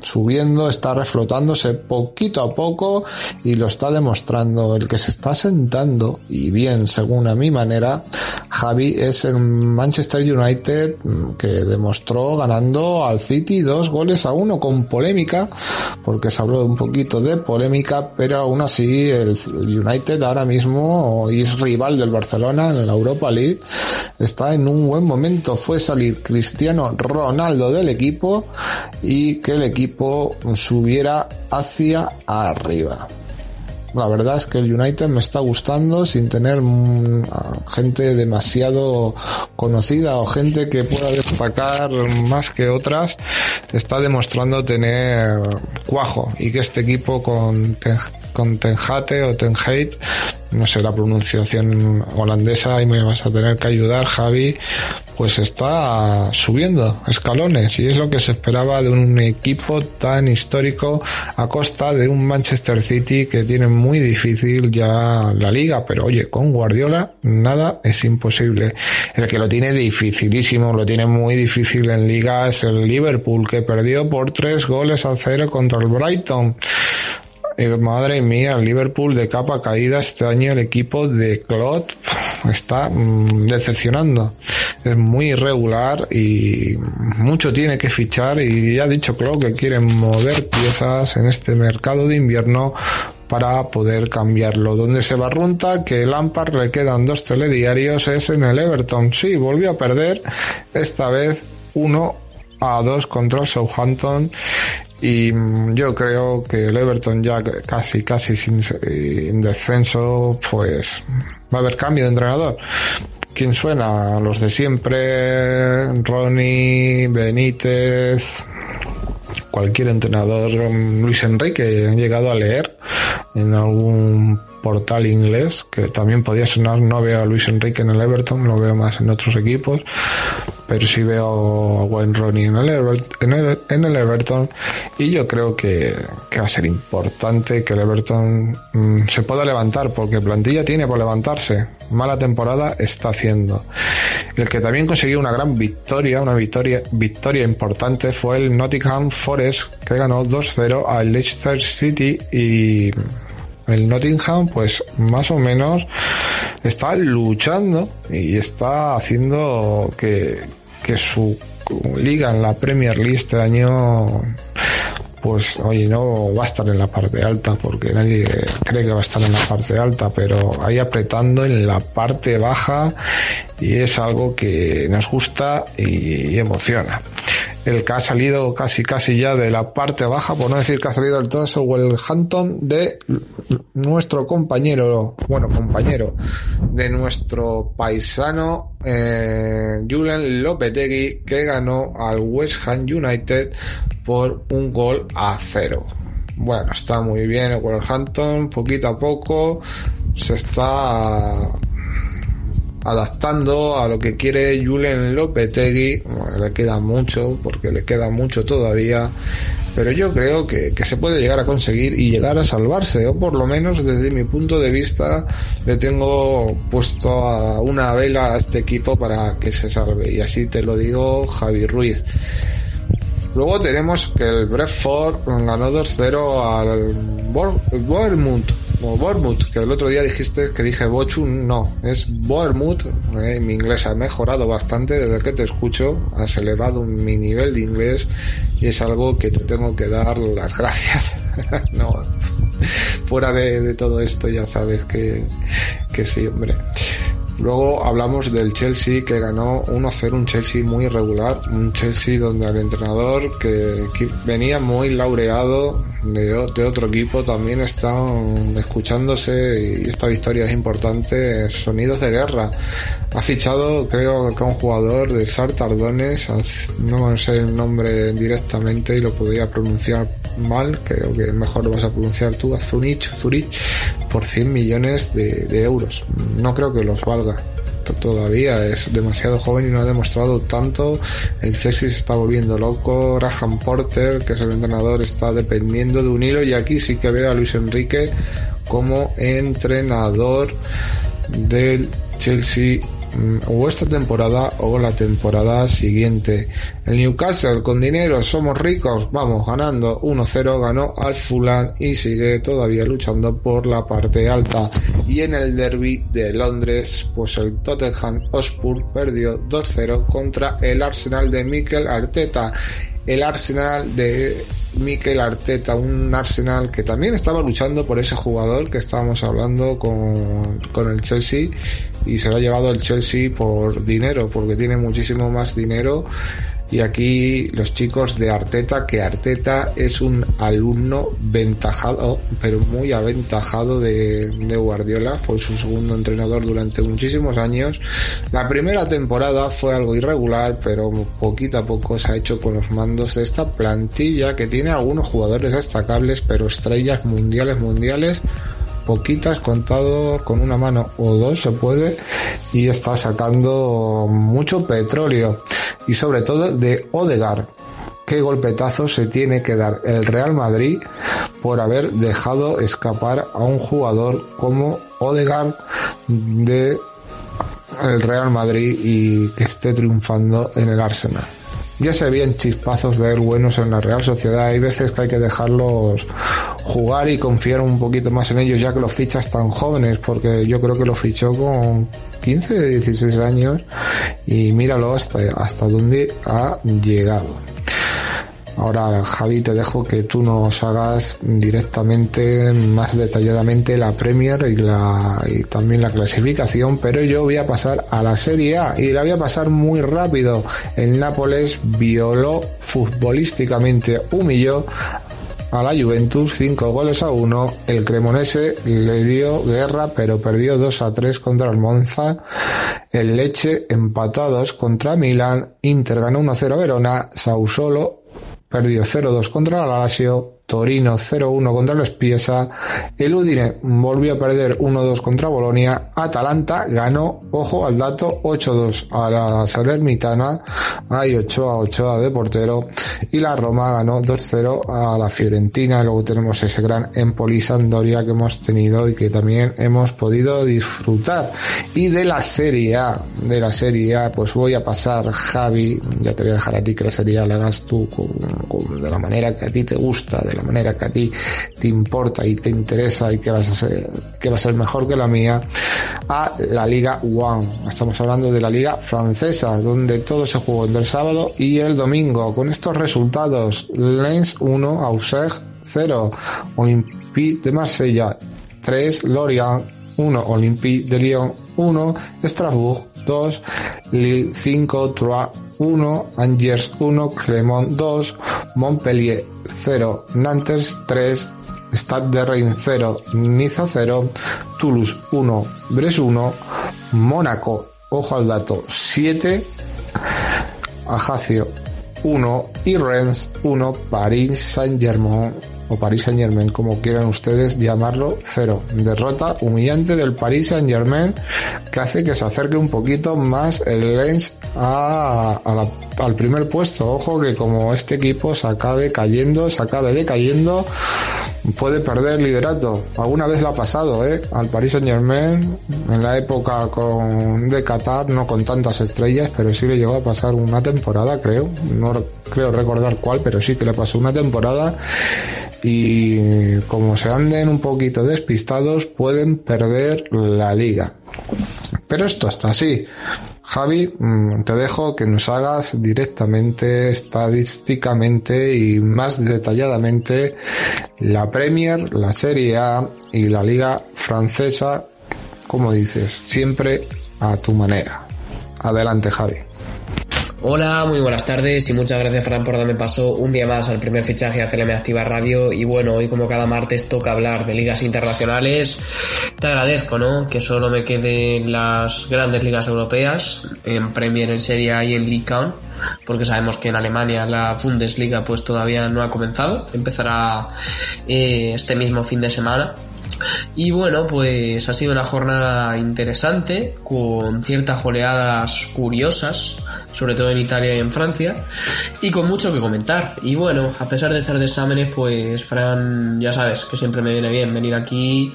D: subiendo, está reflotándose poquito a poco y lo está demostrando. El que se está sentando y bien según a mi manera, Javi es el Manchester United mm, que demostró ganando al City dos goles a uno con polémica porque se habló un poquito de polémica pero aún así el United ahora mismo es rival del Barcelona en la Europa League está en un buen momento fue salir Cristiano Ronaldo del equipo y que el equipo subiera hacia arriba la verdad es que el United me está gustando sin tener mm, gente demasiado conocida o gente que pueda destacar más que otras. Está demostrando tener cuajo y que este equipo con con Tenjate o Tenhate, no sé la pronunciación holandesa y me vas a tener que ayudar Javi, pues está subiendo escalones y es lo que se esperaba de un equipo tan histórico a costa de un Manchester City que tiene muy difícil ya la liga, pero oye, con Guardiola nada es imposible. El que lo tiene dificilísimo, lo tiene muy difícil en liga es el Liverpool que perdió por tres goles a cero contra el Brighton madre mía, Liverpool de capa caída este año el equipo de Claude está mm, decepcionando. Es muy irregular y mucho tiene que fichar y ya ha dicho Claude que quieren mover piezas en este mercado de invierno para poder cambiarlo. Donde se barrunta que el Lampard le quedan dos telediarios es en el Everton. Sí, volvió a perder, esta vez uno a dos contra el Southampton y mm, yo creo que el Everton ya casi, casi sin en descenso, pues va a haber cambio de entrenador. ¿Quién suena? Los de siempre, Ronnie, Benítez, cualquier entrenador, mm, Luis Enrique, han llegado a leer en algún portal inglés, que también podía sonar, no veo a Luis Enrique en el Everton, lo veo más en otros equipos, pero sí veo a Wayne Rooney en el, en, el, Everton y yo creo que, va a ser importante que el Everton mm, se pueda levantar, porque plantilla tiene por levantarse, mala temporada está haciendo. El que también consiguió una gran victoria, una victoria, victoria importante fue el Nottingham Forest, que ganó 2-0 al Leicester City y el Nottingham, pues más o menos está luchando y está haciendo que, que su liga en la Premier League este año pues oye, no va a estar en la parte alta porque nadie cree que va a estar en la parte alta, pero ahí apretando en la parte baja y es algo que nos gusta y emociona el que ha salido casi casi ya de la parte baja, por no decir que ha salido del todo, es el Hampton de nuestro compañero, bueno, compañero, de nuestro paisano eh, Julian Lopetegui, que ganó al West Ham United por un gol a cero. Bueno, está muy bien el Wolverhampton, poquito a poco se está adaptando a lo que quiere Julen Lopetegui. le queda mucho, porque le queda mucho todavía. Pero yo creo que, que, se puede llegar a conseguir y llegar a salvarse, o por lo menos desde mi punto de vista le tengo puesto a una vela a este equipo para que se salve. Y así te lo digo, Javi Ruiz. Luego tenemos que el Brentford ganó 2-0 al Bournemouth como Bournemouth, que el otro día dijiste que dije Bochum, no, es Bournemouth, eh, mi inglés ha mejorado bastante desde que te escucho, has elevado mi nivel de inglés y es algo que te tengo que dar las gracias. no, fuera de, todo esto ya sabes que, que sí, hombre. Luego hablamos del Chelsea que ganó 1-0, un Chelsea muy irregular, un Chelsea donde el entrenador que, venía muy laureado de, otro equipo también está escuchándose y esta victoria es importante, sonidos de guerra. Ha fichado creo que un jugador del Sartardones, no sé el nombre directamente y lo podría pronunciar mal, creo que mejor lo vas a pronunciar tú, a Zurich, Zurich por 100 millones de, euros. No creo que los valga todavía es demasiado joven y no ha demostrado tanto. El Chelsea se está volviendo loco. Graham Porter, que es el entrenador, está dependiendo de un hilo. Y aquí sí que veo a Luis Enrique como entrenador del Chelsea o esta temporada o la temporada siguiente. El Newcastle con dinero, somos ricos, vamos ganando 1-0, ganó al Fulham y sigue todavía luchando por la parte alta. Y en el derby de Londres, pues el Tottenham Hotspur perdió 2-0 contra el Arsenal de Mikel Arteta. El Arsenal de Mikel Arteta, un Arsenal que también estaba luchando por ese jugador que estábamos hablando con, con el Chelsea y se lo ha llevado el Chelsea por dinero, porque tiene muchísimo más dinero. Y aquí los chicos de Arteta, que Arteta es un alumno ventajado, pero muy aventajado de, de, Guardiola, fue su segundo entrenador durante muchísimos años. La primera temporada fue algo irregular, pero poquito a poco se ha hecho con los mandos de esta plantilla que tiene algunos jugadores destacables, pero estrellas mundiales, mundiales poquitas contado con una mano o dos se puede y está sacando mucho petróleo y sobre todo de Odegar. Qué golpetazo se tiene que dar el Real Madrid por haber dejado escapar a un jugador como Odegar de el Real Madrid y que esté triunfando en el Arsenal ya se veían chispazos de él buenos en la Real Sociedad. Hay veces que hay que dejarlos jugar y confiar un poquito más en ellos ya que los fichas tan jóvenes, porque yo creo que lo fichó con 15, 16 años y míralo hasta, hasta dónde ha llegado. Ahora, Javi, te dejo que tú nos hagas directamente, más detalladamente, la Premier y, la, y también la clasificación, pero yo voy a pasar a la Serie A y la voy a pasar muy rápido. El Nápoles violó futbolísticamente, humilló a la Juventus 5 goles a 1. El Cremonese le dio guerra, pero perdió 2 a 3 contra el Monza. El Leche empatados contra Milan. Inter ganó 1 0 a Verona. Sausolo perdió 0-2 contra Lazio, Torino 0-1 contra el Spiesa, el Udine volvió a perder 1-2 contra Bolonia, Atalanta ganó, ojo al dato, 8-2 a la Salernitana, hay 8-8 de portero, y la Roma ganó 2-0 a la Fiorentina, luego tenemos ese gran Empoli Sandoria que hemos tenido y que también hemos podido disfrutar. Y de la Serie A, de la Serie A, pues voy a pasar, Javi, ya te voy a dejar a ti que la Serie A la hagas tú de la manera que a ti te gusta, de la manera que a ti te importa y te interesa y que vas a ser, que va a ser mejor que la mía, a la Liga One. Estamos hablando de la Liga Francesa, donde todo se jugó el sábado y el domingo. Con estos resultados, Lens 1, Auxerre 0, Olympique de Marsella 3, Lorient 1, Olympique de Lyon 1, Strasbourg 2, Lille 5, 3, 1, Angers 1, Clermont 2, Montpellier 0, Nantes 3, Stade de Reims 0, Niza 0, Toulouse 1, Brest 1, Mónaco, ojo al dato, 7, Ajacio 1 y Rennes 1, París Saint-Germain o Paris Saint Germain, como quieran ustedes llamarlo, cero. Derrota humillante del Paris Saint Germain que hace que se acerque un poquito más el Lens a, al primer puesto. Ojo que como este equipo se acabe cayendo, se acabe decayendo, puede perder liderato. Alguna vez lo ha pasado, ¿eh? Al Paris Saint Germain, en la época con, de Qatar, no con tantas estrellas, pero sí le llegó a pasar una temporada, creo. No creo recordar cuál, pero sí que le pasó una temporada y como se anden un poquito despistados pueden perder la liga. Pero esto está así. Javi, mm, te dejo que nos hagas directamente, estadísticamente y más detalladamente la Premier, la Serie A y la Liga Francesa, como dices, siempre a tu manera. Adelante, Javi.
G: Hola, muy buenas tardes y muchas gracias Fran por darme paso un día más al primer fichaje de CLM Activa Radio y bueno, hoy como cada martes toca hablar de ligas internacionales. Te agradezco, ¿no? Que solo me queden las grandes ligas europeas, en Premier, en Serie A y en League Count, porque sabemos que en Alemania la Bundesliga pues todavía no ha comenzado, empezará eh, este mismo fin de semana. Y bueno, pues ha sido una jornada interesante, con ciertas oleadas curiosas sobre todo en Italia y en Francia, y con mucho que comentar. Y bueno, a pesar de estar de exámenes, pues Fran, ya sabes que siempre me viene bien venir aquí,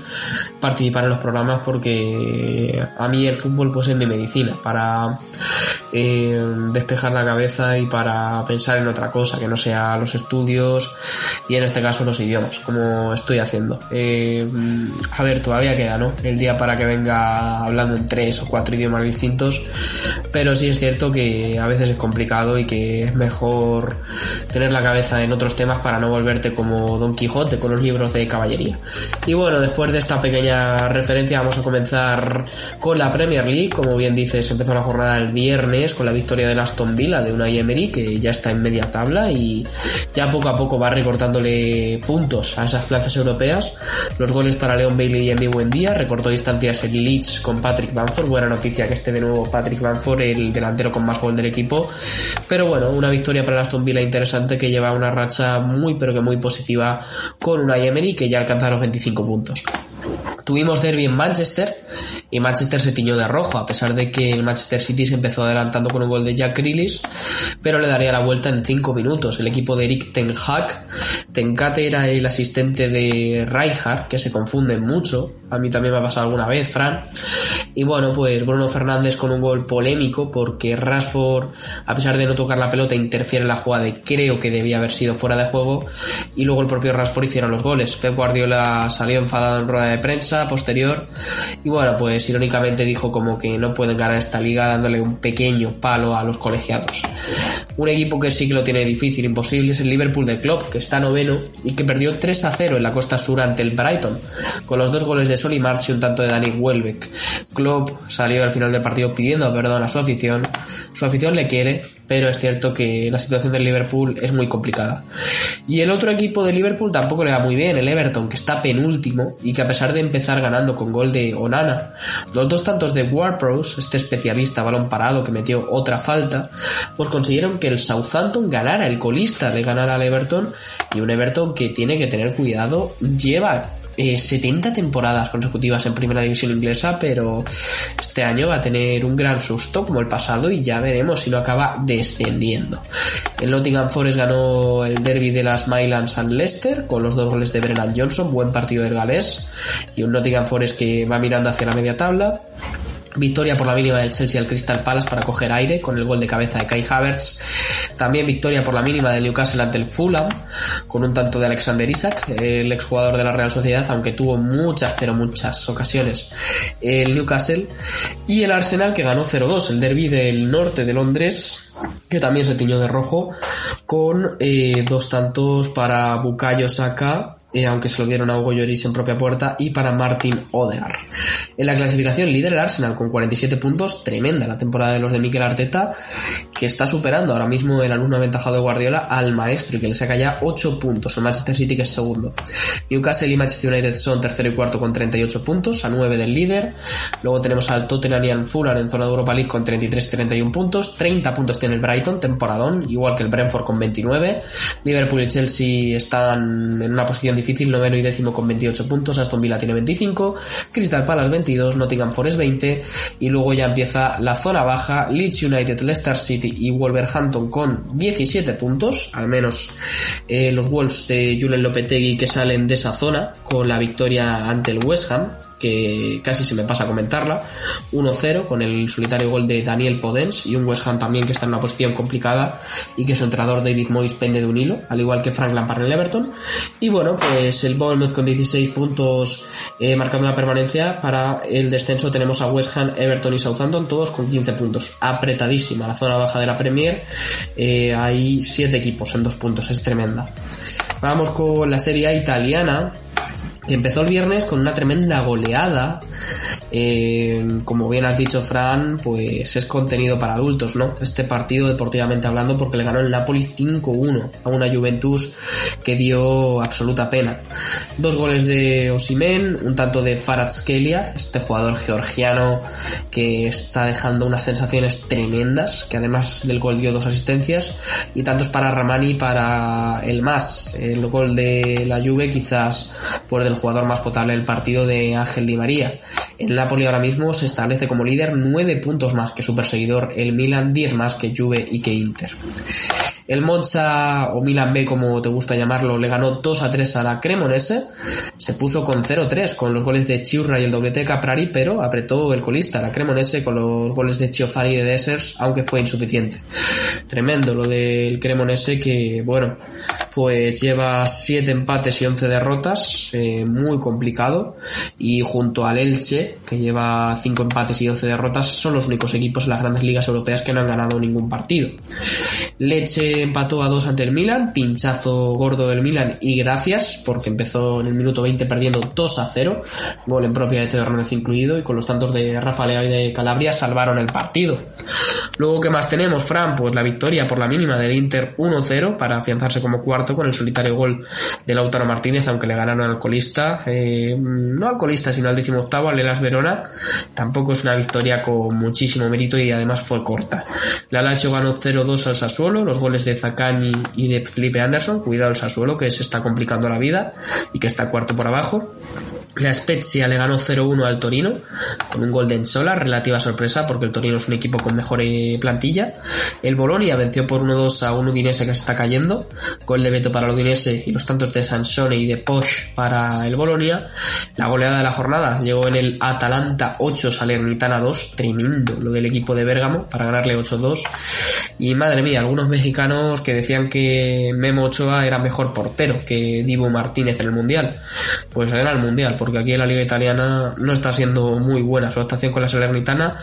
G: participar en los programas, porque a mí el fútbol pues es mi medicina, para eh, despejar la cabeza y para pensar en otra cosa, que no sea los estudios y en este caso los idiomas, como estoy haciendo. Eh, a ver, todavía queda, ¿no? El día para que venga hablando en tres o cuatro idiomas distintos, pero sí es cierto que a veces es complicado y que es mejor tener la cabeza en otros temas para no volverte como Don Quijote con los libros de caballería. Y bueno, después de esta pequeña referencia vamos a comenzar con la Premier League. Como bien dices, empezó la jornada el viernes con la victoria de Aston Villa de una Emery que ya está en media tabla y ya poco a poco va recortándole puntos a esas plazas europeas. Los goles para Leon Bailey y Emi Buendía, recortó distancias el Leeds con Patrick Bamford. Buena noticia que esté de nuevo Patrick Bamford, el delantero con más gol del equipo. Pero bueno, una victoria para Aston Villa interesante que lleva una racha muy pero que muy positiva con una Emery que ya alcanza los 25 puntos. Tuvimos derby en Manchester y Manchester se tiñó de rojo, a pesar de que el Manchester City se empezó adelantando con un gol de Jack Grealish, pero le daría la vuelta en 5 minutos. El equipo de Eric Ten Hag, Tenkate era el asistente de Rijkaard, que se confunde mucho, a mí también me ha pasado alguna vez, Fran. Y bueno, pues Bruno Fernández con un gol polémico porque Rashford, a pesar de no tocar la pelota, interfiere en la jugada y creo que debía haber sido fuera de juego. Y luego el propio Rashford hicieron los goles. Pep Guardiola salió enfadado en rueda de prensa posterior y bueno pues irónicamente dijo como que no pueden ganar esta liga dándole un pequeño palo a los colegiados. Un equipo que sí que lo tiene difícil imposible es el Liverpool de Klopp que está noveno y que perdió 3 a 0 en la costa sur ante el Brighton con los dos goles de Sol March y un tanto de Danny Welbeck. Klopp salió al final del partido pidiendo perdón a su afición. Su afición le quiere pero es cierto que la situación del Liverpool es muy complicada. Y el otro equipo de Liverpool tampoco le va muy bien, el Everton, que está penúltimo y que a pesar de empezar ganando con gol de Onana, los dos tantos de Warpros, este especialista balón parado que metió otra falta, pues consiguieron que el Southampton ganara, el colista le ganara al Everton y un Everton que tiene que tener cuidado, lleva 70 eh, temporadas consecutivas en primera división inglesa, pero este año va a tener un gran susto como el pasado y ya veremos si no acaba descendiendo. El Nottingham Forest ganó el derby de las Mylands al Leicester con los dos goles de Brennan Johnson, buen partido del galés y un Nottingham Forest que va mirando hacia la media tabla. Victoria por la mínima del Chelsea al Crystal Palace para coger aire con el gol de cabeza de Kai Havertz. También victoria por la mínima del Newcastle ante el Fulham con un tanto de Alexander Isaac, el exjugador de la Real Sociedad, aunque tuvo muchas, pero muchas ocasiones el Newcastle. Y el Arsenal que ganó 0-2, el derby del norte de Londres, que también se tiñó de rojo, con eh, dos tantos para Bukayo Saka eh, aunque se lo dieron a Hugo Lloris en propia puerta, y para Martin Odegaard. En la clasificación líder el Arsenal con 47 puntos, tremenda la temporada de los de Mikel Arteta, que está superando ahora mismo el alumno aventajado de Guardiola al maestro y que le saca ya 8 puntos, el Manchester City que es segundo. Newcastle y Manchester United son tercero y cuarto con 38 puntos, a 9 del líder. Luego tenemos al Tottenham y al Fulham en zona de Europa League con 33-31 puntos, 30 puntos tiene el Brighton, temporadón, igual que el Brentford con 29. Liverpool y Chelsea están en una posición difícil, noveno y décimo con 28 puntos, Aston Villa tiene 25, Crystal Palace 22, Nottingham Forest 20 y luego ya empieza la zona baja, Leeds United, Leicester City y Wolverhampton con 17 puntos, al menos eh, los Wolves de Julen Lopetegui que salen de esa zona con la victoria ante el West Ham que casi se me pasa a comentarla. 1-0 con el solitario gol de Daniel Podens y un West Ham también que está en una posición complicada y que su entrenador David Moyes pende de un hilo, al igual que Frank Lampard en el Everton. Y bueno, pues el Bournemouth con 16 puntos eh, marcando la permanencia. Para el descenso tenemos a West Ham, Everton y Southampton, todos con 15 puntos. Apretadísima la zona baja de la Premier. Eh, hay 7 equipos en 2 puntos, es tremenda. Vamos con la Serie A italiana que empezó el viernes con una tremenda goleada. Eh, como bien has dicho, Fran, pues es contenido para adultos, ¿no? Este partido, deportivamente hablando, porque le ganó el Napoli 5-1 a una Juventus que dio absoluta pena. Dos goles de Osimen, un tanto de Farad Skelia, este jugador georgiano que está dejando unas sensaciones tremendas, que además del gol dio dos asistencias, y tantos para Ramani para el más. El gol de la Juve quizás por del jugador más potable del partido de Ángel Di María. El Napoli ahora mismo se establece como líder 9 puntos más que su perseguidor, el Milan 10 más que Juve y que Inter. El Monza o Milan B como te gusta llamarlo le ganó 2 a 3 a la Cremonese, se puso con 0-3 con los goles de Chiurra y el doblete de Caprari, pero apretó el colista la Cremonese con los goles de Chiofani y de Dessers, aunque fue insuficiente. Tremendo lo del Cremonese que, bueno, pues lleva 7 empates y 11 derrotas, eh, muy complicado, y junto al Elche, que lleva 5 empates y 12 derrotas, son los únicos equipos en las grandes ligas europeas que no han ganado ningún partido. Leche empató a 2 ante el Milan, pinchazo gordo del Milan y gracias, porque empezó en el minuto 20 perdiendo 2 a 0, gol en propia de Teo Hernández incluido, y con los tantos de Rafa Leao y de Calabria salvaron el partido. Luego, ¿qué más tenemos, Fran? Pues la victoria por la mínima del Inter 1-0 para afianzarse como cuarto con el solitario gol de Lautaro Martínez, aunque le ganaron al colista, eh, no al colista, sino al décimo octavo, al Elas Verona. Tampoco es una victoria con muchísimo mérito y además fue corta. La Lazio ganó 0-2 al Sassuolo, los goles de Zaccagni y de Felipe Anderson. Cuidado el Sassuolo, que se está complicando la vida y que está cuarto por abajo. La Spezia le ganó 0-1 al Torino con un gol de Ensola, relativa sorpresa porque el Torino es un equipo con mejor eh, plantilla. El Bolonia venció por 1-2 a un Udinese que se está cayendo, gol de Beto para el Udinese y los tantos de Sansone y de Posh para el Bolonia. La goleada de la jornada llegó en el Atalanta 8 Salernitana 2, tremendo lo del equipo de Bérgamo para ganarle 8-2. Y madre mía, algunos mexicanos que decían que Memo Ochoa era mejor portero que Divo Martínez en el Mundial. Pues era el Mundial, porque aquí en la liga italiana no está siendo muy buena su actuación con la Salernitana.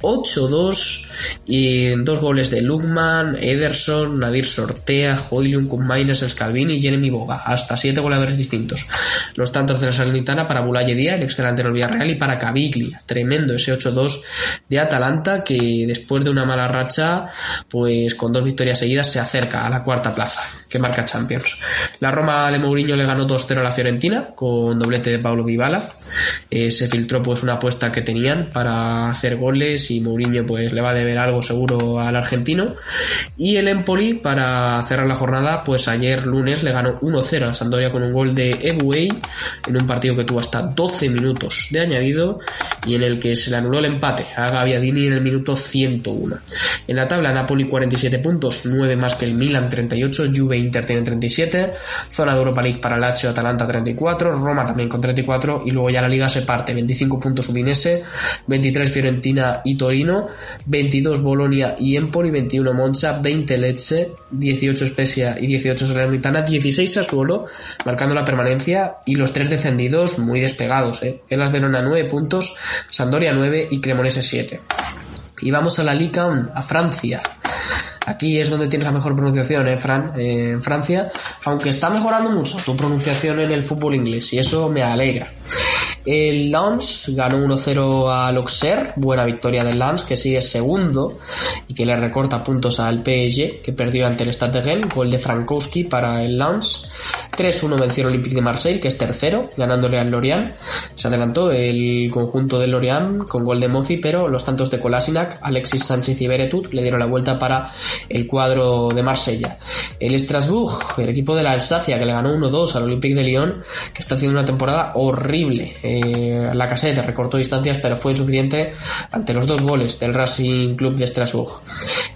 G: 8-2 y dos goles de Lugman, Ederson, Nadir Sortea, Hoylium, Kumaines, Scalvini y Jeremy Boga. Hasta siete goleadores distintos. Los tantos de la Salernitana para Bulaye Díaz, el ex delantero del Villarreal, y para Caviglia. Tremendo ese 8-2 de Atalanta que después de una mala racha, pues con dos victorias seguidas se acerca a la cuarta plaza que marca Champions. La Roma de Mourinho le ganó 2-0 a la Fiorentina con doblete de Paulo Vibala. Eh, se filtró pues una apuesta que tenían para hacer goles y Mourinho pues le va a deber algo seguro al argentino. Y el Empoli para cerrar la jornada pues ayer lunes le ganó 1-0 a Sampdoria con un gol de Ebuey en un partido que tuvo hasta 12 minutos de añadido y en el que se le anuló el empate a Gaviadini en el minuto 101. En la tabla Napoli 47 puntos, 9 más que el Milan 38, Juve Inter tiene 37, zona de Europa League para Lazio, Atalanta 34, Roma también con 34 y luego ya la liga se parte, 25 puntos Udinese, 23 Fiorentina y Torino, 22 Bolonia y Empoli, 21 Monza, 20 Lecce, 18 Spezia y 18 Salernitana, 16 Sassuolo, marcando la permanencia y los tres descendidos muy despegados, ¿eh? Elas Verona 9 puntos, Sandoria 9 y Cremonese 7. Y vamos a la Liga a Francia. Aquí es donde tienes la mejor pronunciación, ¿eh, Fran? Eh, en Francia, aunque está mejorando mucho tu pronunciación en el fútbol inglés y eso me alegra. El Lens ganó 1-0 al Auxerre, buena victoria del Lens que sigue segundo y que le recorta puntos al PSG que perdió ante el Stade de gol de Frankowski para el Lens. 3-1 venció el Olympique de Marseille que es tercero, ganándole al Lorient. Se adelantó el conjunto del Lorient con gol de Mofi, pero los tantos de Kolasinac, Alexis Sánchez y Beretut le dieron la vuelta para el cuadro de Marsella. El Strasbourg, el equipo de la Alsacia que le ganó 1-2 al Olympique de Lyon, que está haciendo una temporada horrible. Eh, la caseta recortó distancias, pero fue insuficiente ante los dos goles del Racing Club de Strasbourg.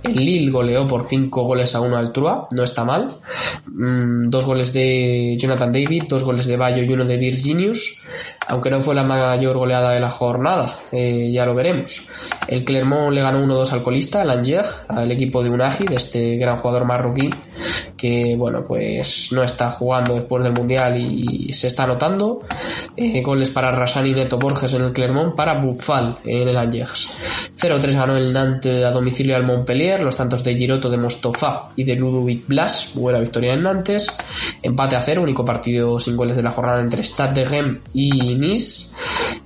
G: El Lille goleó por 5 goles a 1 al Trua, no está mal. Mm, dos goles de Jonathan David, dos goles de Bayo y uno de Virginius, aunque no fue la mayor goleada de la jornada, eh, ya lo veremos. El Clermont le ganó 1-2 al colista, al Angers, al equipo de Unagi, de este gran jugador marroquí, que bueno, pues no está jugando después del Mundial y se está notando. Eh, goles para Rasani Neto Borges en el Clermont, para Buffal en el Angers. 0-3 ganó el Nantes a domicilio al Montpellier, los tantos de Giroto de Mostofa y de Ludovic Blas, buena victoria en Nantes. Empate a cero, único partido sin goles de la jornada entre Stade de Rennes y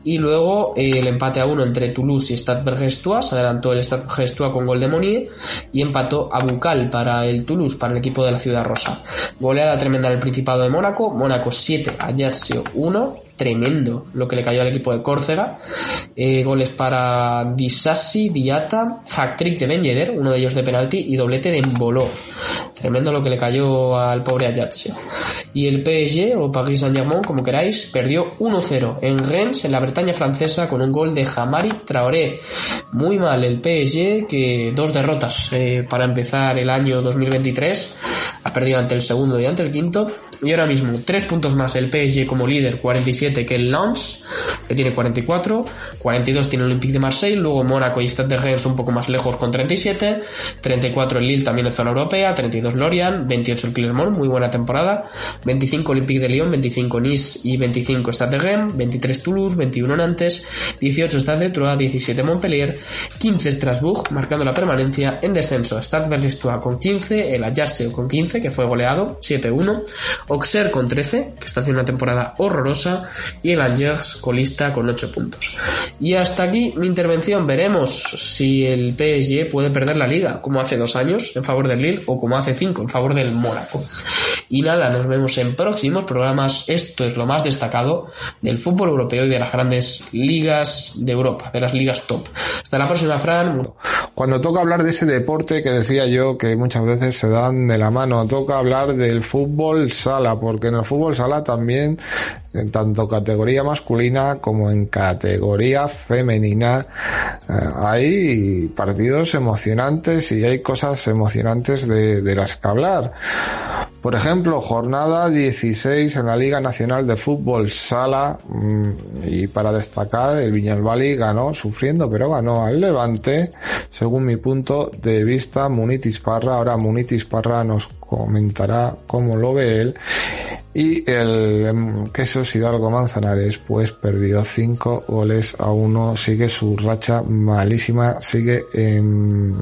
G: Y luego eh, el empate a uno entre Toulouse y Stade Bergestois, se adelantó el Stade Bergestois con gol de Monier y empató a Bucal para el Toulouse, para el equipo de la Ciudad Rosa. Goleada tremenda en el Principado de Mónaco, Mónaco 7, Ajaccio 1, tremendo lo que le cayó al equipo de Córcega. Eh, goles para Disassi, Diata, hack-trick de Ben uno de ellos de penalti, y doblete de Mboló. Tremendo lo que le cayó al pobre Ajaccio. Y el PSG, o Paris Saint-Germain, como queráis, perdió 1-0 en Rennes, en la Bretaña francesa, con un gol de Jamari Traoré. Muy mal el PSG, que dos derrotas eh, para empezar el año 2023. Ha perdido ante el segundo y ante el quinto. Y ahora mismo, tres puntos más el PSG como líder, 47 que el Lens, que tiene 44, 42 tiene el Olympique de Marseille, luego Mónaco y Stade de Rennes un poco más lejos con 37, 34 el Lille también en zona europea, 32 Lorient, 28 el Clermont, muy buena temporada, 25 Olympique de Lyon, 25 Nice y 25 Stade de Rennes, 23 Toulouse, 21 Nantes, 18 Stade de Troyes, 17 Montpellier, 15 Strasbourg, marcando la permanencia en descenso, Stade Bergestois con 15, el Ajaccio con 15, que fue goleado, 7-1, Auxerre con 13, que está haciendo una temporada horrorosa, y el Angers colista con 8 puntos. Y hasta aquí mi intervención. Veremos si el PSG puede perder la liga, como hace dos años en favor del Lille, o como hace cinco en favor del Mónaco. Y nada, nos vemos en próximos programas. Esto es lo más destacado del fútbol europeo y de las grandes ligas de Europa, de las ligas top. Hasta la próxima, Fran.
D: Cuando toca hablar de ese deporte que decía yo que muchas veces se dan de la mano, toca hablar del fútbol sala, porque en el fútbol sala también, en tanto categoría masculina como en categoría femenina, eh, hay partidos emocionantes y hay cosas emocionantes de, las que hablar. Por ejemplo, jornada 16 en la Liga Nacional de Fútbol Sala mm, y para destacar el Viñalbali ganó sufriendo, pero ganó al Levante, según mi punto de vista, Munitis Parra. Ahora Munitis Parra nos comentará cómo lo ve él. Y el em, Quesos Hidalgo Manzanares pues perdió 5 goles a 1, sigue su racha malísima, sigue en,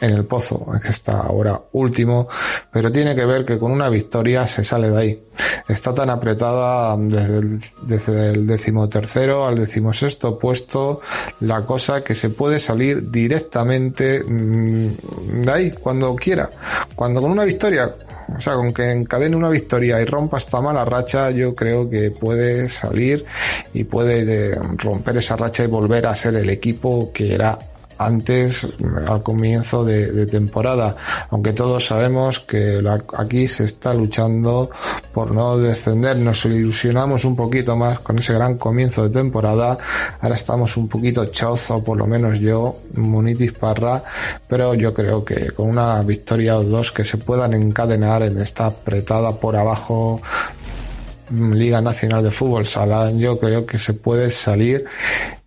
D: en el pozo, es que está ahora último, pero tiene que ver que con una victoria se sale de ahí. Está tan apretada desde el, desde el decimotercero al decimosexto puesto la cosa que se puede salir directamente mm, de ahí cuando quiera. Cuando con una victoria o sea, con que encadene una victoria y rompa esta mala racha, yo creo que puede salir y puede romper esa racha y volver a ser el equipo que era antes al comienzo de, temporada. Aunque todos sabemos que aquí se está luchando por no descender. Nos ilusionamos un poquito más con ese gran comienzo de temporada. Ahora estamos un poquito chozo por lo menos yo Munitis Parra. Pero yo creo que con una victoria o dos que se puedan encadenar en esta apretada por abajo Liga Nacional de Fútbol Sala, yo creo que se puede salir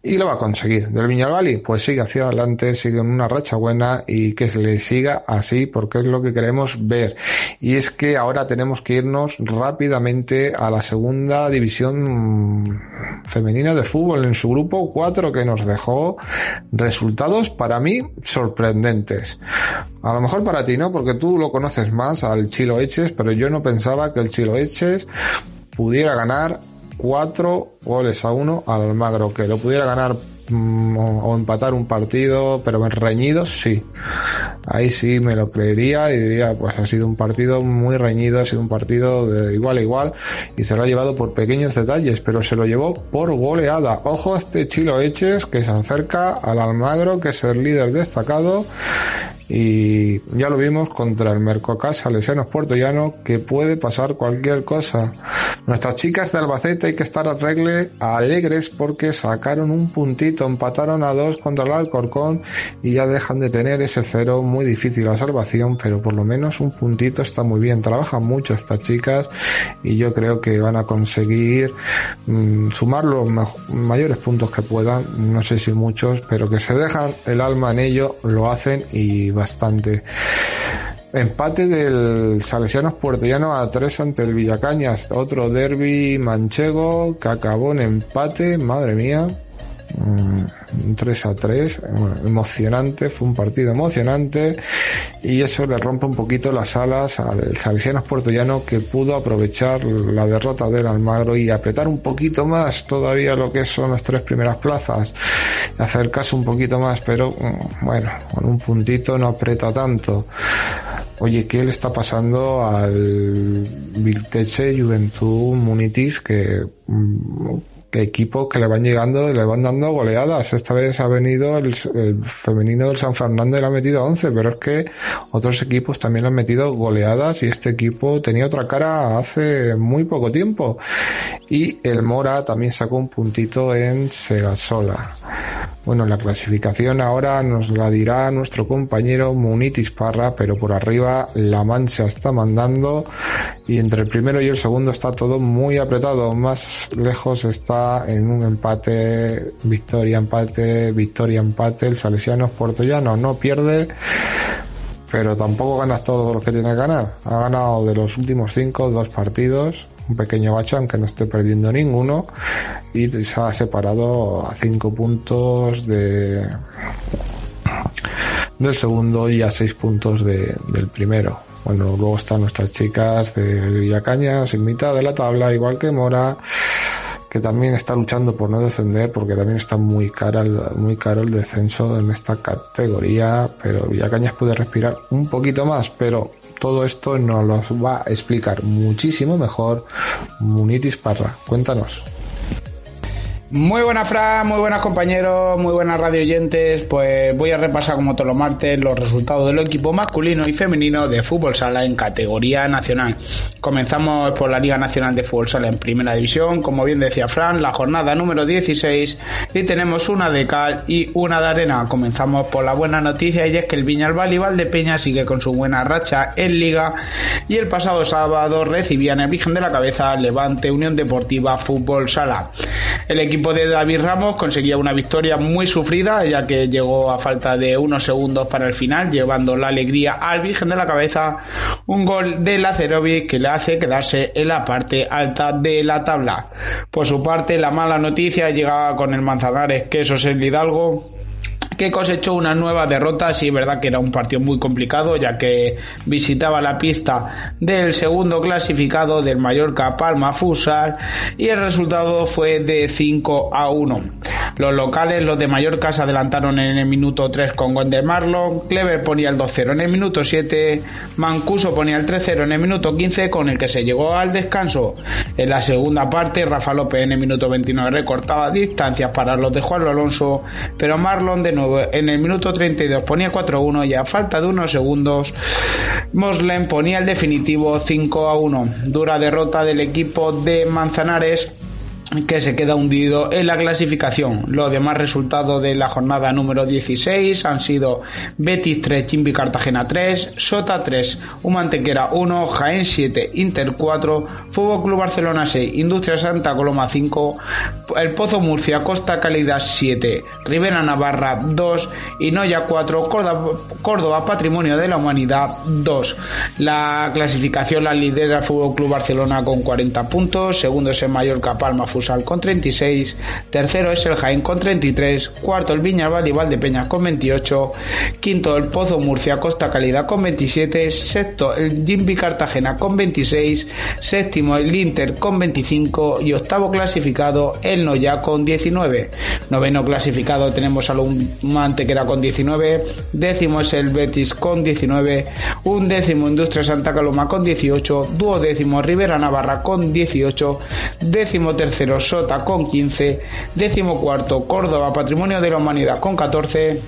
D: y lo va a conseguir. Del Viñalbali, pues sigue hacia adelante, sigue en una racha buena y que se le siga así porque es lo que queremos ver. Y es que ahora tenemos que irnos rápidamente a la segunda división femenina de fútbol en su grupo 4 que nos dejó resultados para mí sorprendentes. A lo mejor para ti no, porque tú lo conoces más al Chilo Eches, pero yo no pensaba que el Chilo Eches pudiera ganar cuatro goles a uno al Almagro, que lo pudiera ganar mm, o, empatar un partido, pero reñido sí. Ahí sí me lo creería y diría, pues ha sido un partido muy reñido, ha sido un partido de igual a igual y se lo ha llevado por pequeños detalles, pero se lo llevó por goleada. Ojo a este Chilo Eches que se acerca al Almagro, que es el líder destacado y ya lo vimos contra el Mercocas Salesianos Puerto Llano que puede pasar cualquier cosa. Nuestras chicas de Albacete hay que estar arregle, alegres porque sacaron un puntito, empataron a dos contra el Alcorcón y ya dejan de tener ese cero muy difícil la salvación, pero por lo menos un puntito está muy bien. Trabajan mucho estas chicas y yo creo que van a conseguir mm, sumar los mayores puntos que puedan, no sé si muchos, pero que se dejan el alma en ello, lo hacen y bastante. Empate del Salesianos Puertollano a 3 ante el Villacañas. Otro derby manchego que acabó en empate. Madre mía. 3 mm, a 3, emocionante, fue un partido emocionante y eso le rompe un poquito las alas al Salesianos Puertollano que pudo aprovechar la derrota del Almagro y apretar un poquito más todavía lo que son las tres primeras plazas, acercarse un poquito más, pero mm, bueno, con un puntito no aprieta tanto. Oye, ¿qué le está pasando al Vilteche Juventud Munitis que mm, equipos que le van llegando y le van dando goleadas. Esta vez ha venido el, femenino del San Fernando y le ha metido 11, pero es que otros equipos también le han metido goleadas y este equipo tenía otra cara hace muy poco tiempo. Y el Mora también sacó un puntito en Segasola. Bueno, la clasificación ahora nos la dirá nuestro compañero Munitis Parra, pero por arriba La Mancha está mandando y entre el primero y el segundo está todo muy apretado. Más lejos está en un empate, victoria, empate, victoria, empate. El Salesiano Puertollano no pierde, pero tampoco ganas todos los que tiene que ganar. Ha ganado de los últimos cinco, dos partidos un pequeño bacho, aunque no esté perdiendo ninguno, y se ha separado a 5 puntos de del segundo y a 6 puntos de, del primero. Bueno, luego están nuestras chicas de Villacañas en mitad de la tabla, igual que Mora, que también está luchando por no descender porque también está muy muy caro el descenso en esta categoría, pero Villacañas puede respirar un poquito más, pero todo esto nos lo va a explicar muchísimo mejor Munitis Parra. Cuéntanos.
H: Muy buenas, Fran, muy buenas compañeros, muy buenas radio oyentes. Pues voy a repasar como todos los martes los resultados del equipo masculino y femenino de fútbol sala en categoría nacional. Comenzamos por la Liga Nacional de Fútbol Sala en Primera División, como bien decía Fran, la jornada número 16 y tenemos una de cal y una de arena. Comenzamos por la buena noticia y es que el Viñalbal y Valdepeña sigue con su buena racha en Liga y el pasado sábado recibían el Virgen de la Cabeza Levante Unión Deportiva Fútbol Sala. El equipo de David Ramos conseguía una victoria muy sufrida, ya que llegó a falta de unos segundos para el final, llevando la alegría al Virgen de la Cabeza, un gol de Lacerovic que le hace quedarse en la parte alta de la tabla. Por su parte, la mala noticia llegaba con el Manzanares Quesos el Hidalgo, que cosechó una nueva derrota. Sí, verdad que era un partido muy complicado, ya que visitaba la pista del segundo clasificado del Mallorca Palma Futsal y el resultado fue de 5 a 1. Los locales, los de Mallorca, se adelantaron en el minuto 3 con gol Marlon, Clever ponía el 2-0 en el minuto 7, Mancuso ponía el 3-0 en el minuto 15 con el que se llegó al descanso. En la segunda parte, Rafa López en el minuto 29 recortaba distancias para los de Juan Alonso, pero Marlon de nuevo en el minuto 32 ponía 4-1 y a falta de unos segundos Moslem ponía el definitivo 5-1. Dura derrota del equipo de Manzanares que se queda hundido en la clasificación. Los demás resultados de la jornada número 16 han sido Betis 3, Chimbi Cartagena 3, Sota 3, Humantequera 1, Jaén 7, Inter 4, Fútbol Club Barcelona 6, Industria Santa Coloma 5, El Pozo Murcia, Costa Calidad 7, Rivera Navarra 2 y Noya 4, Córdoba, Patrimonio de la Humanidad 2. La clasificación la lidera el Fútbol Club Barcelona con 40 puntos, segundo es el Mallorca Palma con 36, tercero es el Jaén con 33, cuarto el Viñalbal y Valdepeñas con 28, quinto el Pozo Murcia Costa Calidad con 27, sexto el Jimby Cartagena con 26, séptimo el Inter con 25 y octavo clasificado el Noya con 19. Noveno clasificado tenemos a un Antequera con 19, décimo es el Betis con 19, un décimo Industria Santa Caloma con 18, duodécimo Rivera Navarra con 18, décimo tercero Sota con 15, décimo cuarto Córdoba Patrimonio de la Humanidad con 14,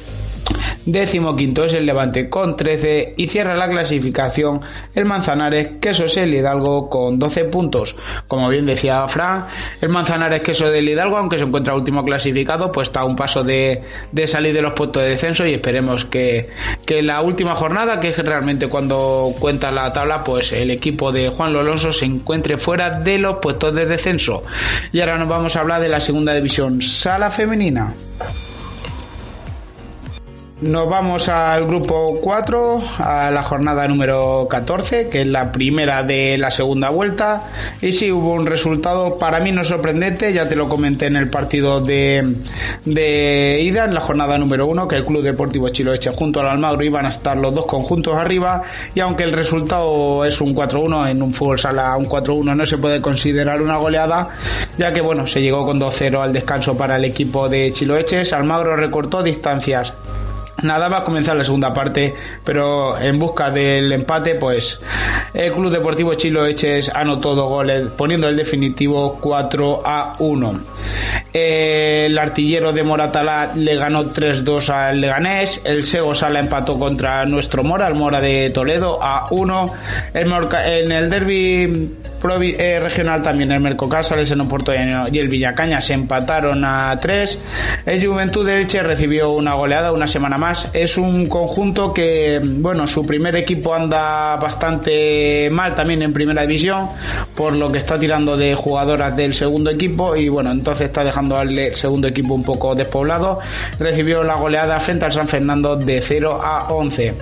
H: Décimo quinto es el Levante con 13 y cierra la clasificación el Manzanares Queso el Hidalgo con 12 puntos. Como bien decía Fran, el Manzanares Queso del Hidalgo, aunque se encuentra último clasificado, pues está a un paso de, salir de los puestos de descenso y esperemos que, que la última jornada, que es realmente cuando cuenta la tabla, pues el equipo de Juan Alonso se encuentre fuera de los puestos de descenso. Y ahora nos vamos a hablar de la segunda división, sala femenina. Nos vamos al grupo 4, a la jornada número 14, que es la primera de la segunda vuelta. Y sí, hubo un resultado para mí no sorprendente, ya te lo comenté en el partido de, de ida, en la jornada número 1, que el Club Deportivo Chiloeche junto al Almagro iban a estar los dos conjuntos arriba. Y aunque el resultado es un 4-1, en un fútbol sala un 4-1 no se puede considerar una goleada, ya que bueno, se llegó con 2-0 al descanso para el equipo de Chiloeches. Almagro recortó distancias Nada va a comenzar la segunda parte, pero en busca del empate, pues el Club Deportivo Chilo Eches anotó dos goles, poniendo el definitivo 4 a 1. El artillero de Moratalá le ganó 3-2 al Leganés. El Sego Sala empató contra nuestro Mora, el Mora de Toledo, a 1. en el derby eh, regional también el Mercocasa, el Seno Porto y el Villacaña se empataron a 3. El Juventud de Elche recibió una goleada una semana más. Es un conjunto que, bueno, su primer equipo anda bastante mal también en primera división, por lo que está tirando de jugadoras del segundo equipo y bueno, entonces está dejando al segundo equipo un poco despoblado. Recibió la goleada frente al San Fernando de 0 a 11.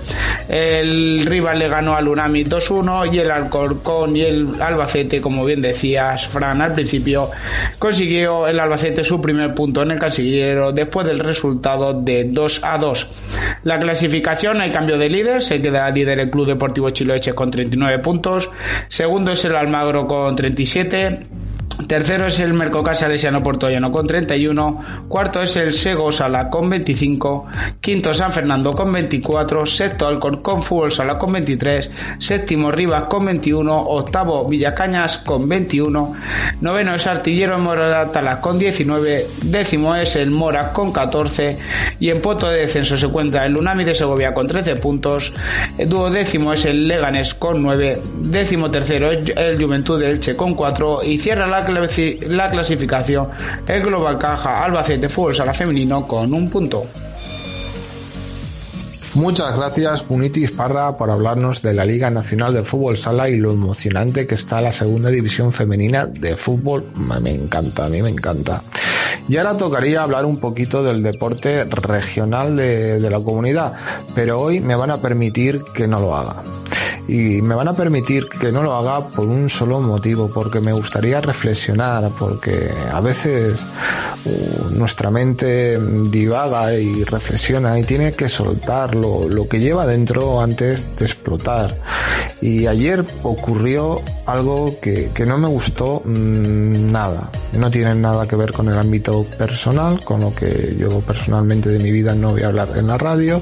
H: El rival le ganó al Unami 2-1 y el Alcorcón y el Albacete como bien decías, Fran, al principio, consiguió el Albacete su primer punto en el Casillero después del resultado de 2 a 2. La clasificación, hay cambio de líder, se queda líder el Club Deportivo Chiloeche con 39 puntos, segundo es el Almagro con 37, Tercero es el Mercocasa Lesiano Portollano con 31. Cuarto es el Sego Sala con 25. Quinto San Fernando con 24. Sexto Alcor con Fútbol Sala con 23. Séptimo Rivas con 21. Octavo Villacañas con 21. Noveno es Artillero Moratala con 19. Décimo es el Mora con 14. Y en puesto de descenso se cuenta el Lunami de Segovia con 13 puntos. Duodécimo es el Leganes con 9. Décimo tercero es el Juventud de Elche con 4. Y cierra la la clasificación el Global Caja Albacete Fútbol Sala Femenino con un punto.
D: Muchas gracias Punitis Parra por hablarnos de la Liga Nacional de Fútbol Sala y lo emocionante que está la segunda división femenina de fútbol. Me encanta, a mí me encanta. Y ahora tocaría hablar un poquito del deporte regional de, de la comunidad, pero hoy me van a permitir que no lo haga y me van a permitir que no lo haga por un solo motivo, porque me gustaría reflexionar, porque a veces uh, nuestra mente divaga y reflexiona y tiene que soltar lo, lo que lleva dentro antes de explotar. Y ayer ocurrió algo que, que no me gustó mm, nada. No tiene nada que ver con el ámbito personal, con lo que yo personalmente de mi vida no voy a hablar en la radio.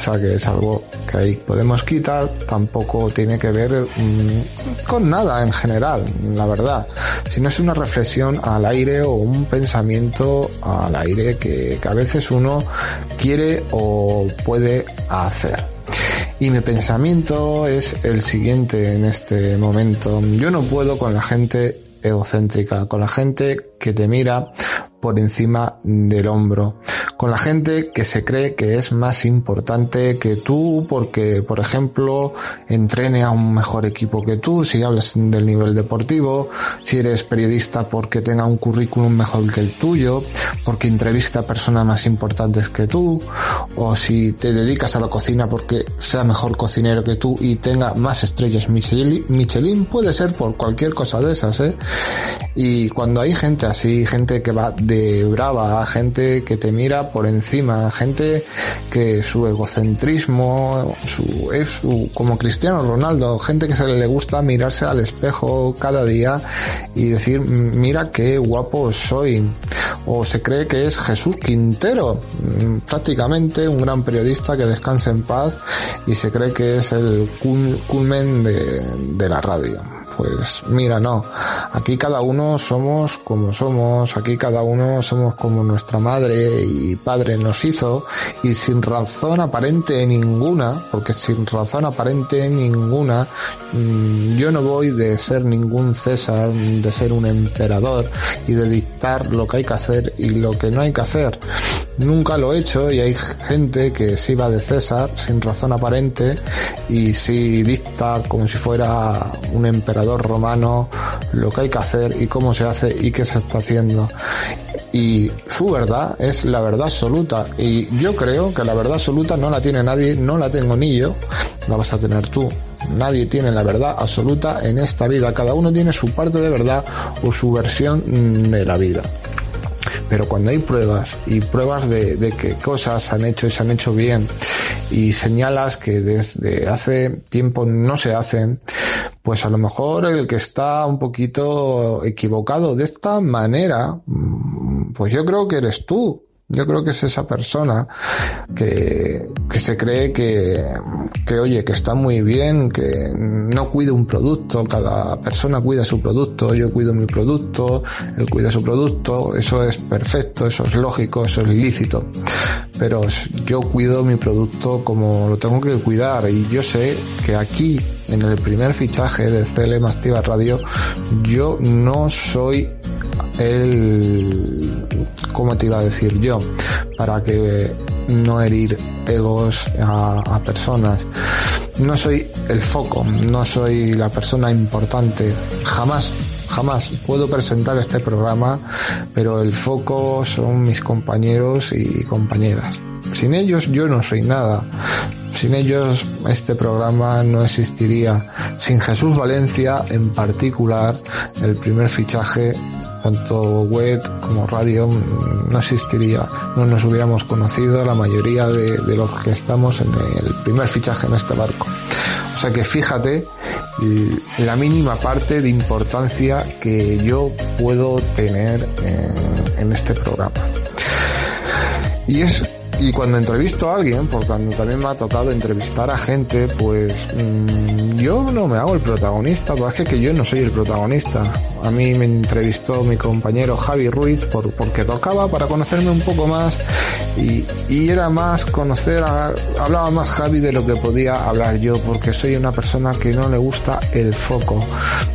D: O sea que es algo que ahí podemos quitar. Tampoco tiene que ver mm, con nada en general, la verdad. Sino es una reflexión al aire o un pensamiento al aire que, que a veces uno quiere o puede hacer. Y mi pensamiento es el siguiente en este momento. Yo no puedo con la gente egocéntrica, con la gente que te mira por encima del hombro, con la gente que se cree que es más importante que tú porque, por ejemplo, entrene a un mejor equipo que tú, si hablas del nivel deportivo, si eres periodista porque tenga un currículum mejor que el tuyo, porque entrevista a personas más importantes que tú, o si te dedicas a la cocina porque sea mejor cocinero que tú y tenga más estrellas Michelin, Michelin puede ser por cualquier cosa de esas, ¿eh? Y cuando hay gente así, gente que va de brava, gente que te mira por encima, gente que su egocentrismo su, es su, como Cristiano Ronaldo, gente que se le gusta mirarse al espejo cada día y decir, mira qué guapo soy, o se cree que es Jesús Quintero, mm, prácticamente un gran periodista que descansa en paz y se cree que es el culmen de, de la radio pues mira, no. Aquí cada uno somos como somos, aquí cada uno somos como nuestra madre y padre nos hizo y sin razón aparente ninguna, porque sin razón aparente ninguna, mm, yo no voy de ser ningún César, de ser un emperador y de dictar lo que hay que hacer y lo que no hay que hacer. Nunca lo he hecho y hay gente que sí va de César sin razón aparente y sí dicta como si fuera un emperador romano lo que hay que hacer y cómo se hace y qué se está haciendo. y su verdad es la verdad absoluta. Y yo creo que la verdad absoluta no la tiene nadie, no la tengo ni yo, la vas a tener tú. Nadie tiene la verdad absoluta en esta vida. Cada uno tiene su parte de verdad o su versión de la vida. Pero cuando hay pruebas y pruebas de, que cosas se han hecho y se han hecho bien y señalas que desde hace tiempo no se hacen, pues a lo mejor el que está un poquito equivocado de esta manera, mm, pues yo creo que eres tú. Yo creo que es esa persona que, que se cree que, que, oye, que está muy bien, que no cuida un producto, cada persona cuida su producto, yo cuido mi producto, él cuida su producto, eso es perfecto, eso es lógico, eso es lícito. Pero yo cuido mi producto como lo tengo que cuidar y yo sé que aquí, en el primer fichaje de CLM Activa Radio, yo no soy el, ¿cómo te iba a decir yo? Para que no herir egos a, a, personas. No soy el foco, no soy la persona importante, jamás, jamás puedo presentar este programa, pero el foco son mis compañeros y compañeras. Sin ellos yo no soy nada. Sin ellos este programa no existiría. Sin Jesús Valencia en particular, el primer fichaje tanto web como radio no existiría, no nos hubiéramos conocido la mayoría de, los que estamos en el primer fichaje en este barco. O sea que fíjate la mínima parte de importancia que yo puedo tener en, este programa. Y es y cuando entrevisto a alguien, porque cuando también me ha tocado entrevistar a gente, pues mmm, yo no me hago el protagonista, porque es que yo no soy el protagonista. A mí me entrevistó mi compañero Javi Ruiz por, porque tocaba para conocerme un poco más y, era más conocer, a, hablaba más Javi de lo que podía hablar yo, porque soy una persona que no le gusta el foco.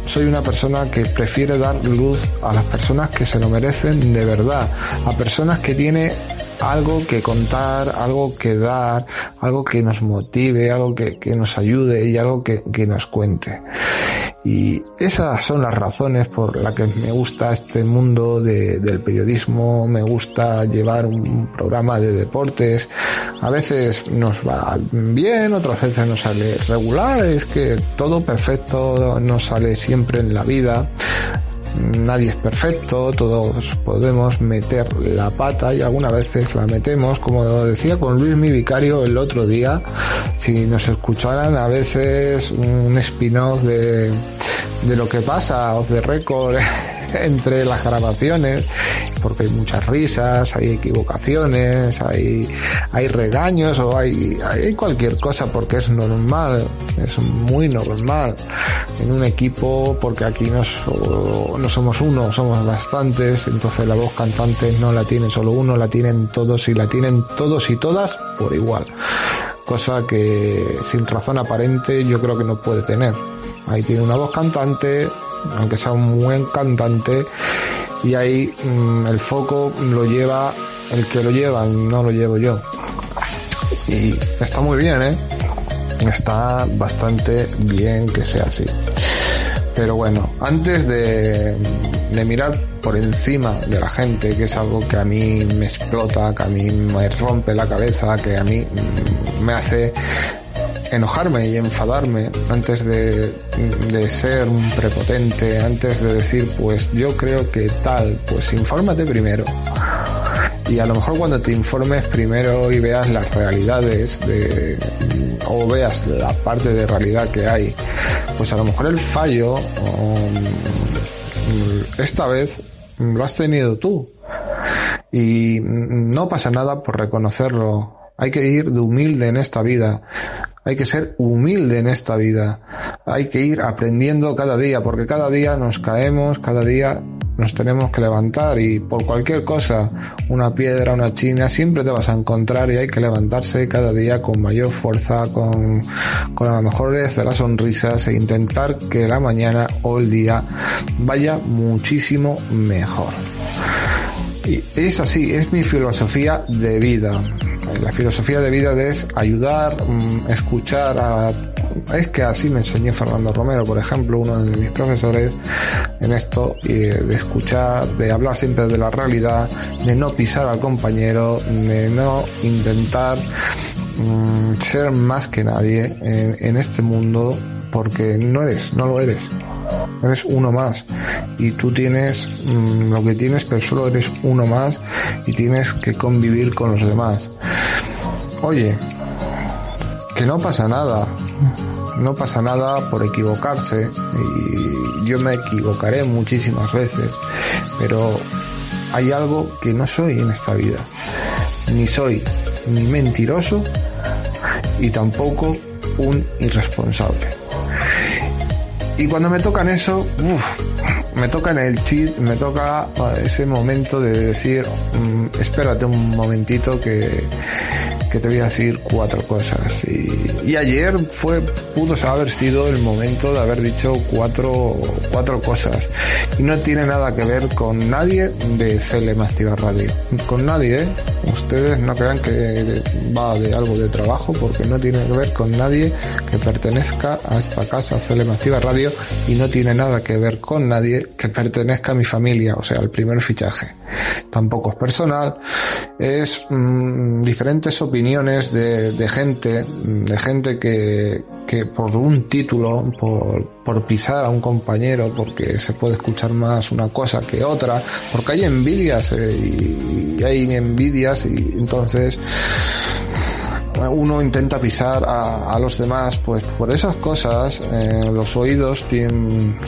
D: Soy una persona que prefiere dar luz a las personas que se lo merecen de verdad, a personas que tiene algo que contar, algo que dar, algo que nos motive, algo que, que nos ayude y algo que, que, nos cuente. Y esas son las razones por las que me gusta este mundo de, del periodismo, me gusta llevar un programa de deportes. A veces nos va bien, otras veces nos sale regular, es que todo perfecto no sale siempre en la vida nadie es perfecto, todos podemos meter la pata y algunas veces la metemos, como decía con Luis mi vicario el otro día, si nos escucharan a veces un spin-off de, de lo que pasa, off the record, entre las grabaciones, porque hay muchas risas, hay equivocaciones, hay, hay regaños o hay, hay cualquier cosa porque es normal, es muy normal en un equipo porque aquí no, no somos uno, somos bastantes, entonces la voz cantante no la tiene solo uno, la tienen todos y la tienen todos y todas por igual. Cosa que sin razón aparente yo creo que no puede tener. Ahí tiene una voz cantante, aunque sea un buen cantante, y ahí mmm, el foco lo lleva el que lo lleva, no lo llevo yo. Y está muy bien, ¿eh? Está bastante bien que sea así. Pero bueno, antes de, de mirar por encima de la gente, que es algo que a mí me explota, que a mí me rompe la cabeza, que a mí me hace enojarme y enfadarme antes de, de, ser un prepotente, antes de decir, pues yo creo que tal, pues infórmate primero. Y a lo mejor cuando te informes primero y veas las realidades de, o veas la parte de realidad que hay, pues a lo mejor el fallo um, esta vez lo has tenido tú. Y no pasa nada por reconocerlo. Hay que ir de humilde en esta vida. Hay que ser humilde en esta vida. Hay que ir aprendiendo cada día, porque cada día nos caemos, cada día nos tenemos que levantar y por cualquier cosa, una piedra, una china, siempre te vas a encontrar y hay que levantarse cada día con mayor fuerza, con, con las mejores de las sonrisas e intentar que la mañana o el día vaya muchísimo mejor. Y es así, es mi filosofía de vida. La filosofía de vida es ayudar, escuchar a es que así me enseñó Fernando Romero, por ejemplo, uno de mis profesores, en esto de escuchar, de hablar siempre de la realidad, de no pisar al compañero, de no intentar mm, ser más que nadie en este mundo, porque no eres, no lo eres. Eres uno más. Y tú tienes mm, lo que tienes pero solo eres uno más y tienes que convivir con los demás. Oye que no pasa nada. No pasa nada por equivocarse y yo me equivocaré muchísimas veces pero hay algo que no soy en esta vida. Ni soy ni mentiroso y tampoco un irresponsable y cuando me tocan eso, uff, me toca en el cheat, me toca ese momento de decir, mm, espérate un momentito que, te voy a decir cuatro cosas. Y, ayer fue, pudo haber sido el momento de haber dicho cuatro, cuatro cosas. Y no tiene nada que ver con nadie de CLM Activa Radio. Con nadie, ¿eh? Ustedes no crean que va de algo de trabajo porque no tiene que ver con nadie que pertenezca a esta casa CLM Activa Radio y no tiene nada que ver con nadie que pertenezca a mi familia, o sea, el primer fichaje. Tampoco es personal, es mm, diferentes opiniones de, de, gente, de gente que, que por un título, por, pisar a un compañero, porque se puede escuchar más una cosa que otra, porque hay envidias eh, y hay envidias y entonces uno intenta pisar a, los demás, pues por esas cosas eh, los oídos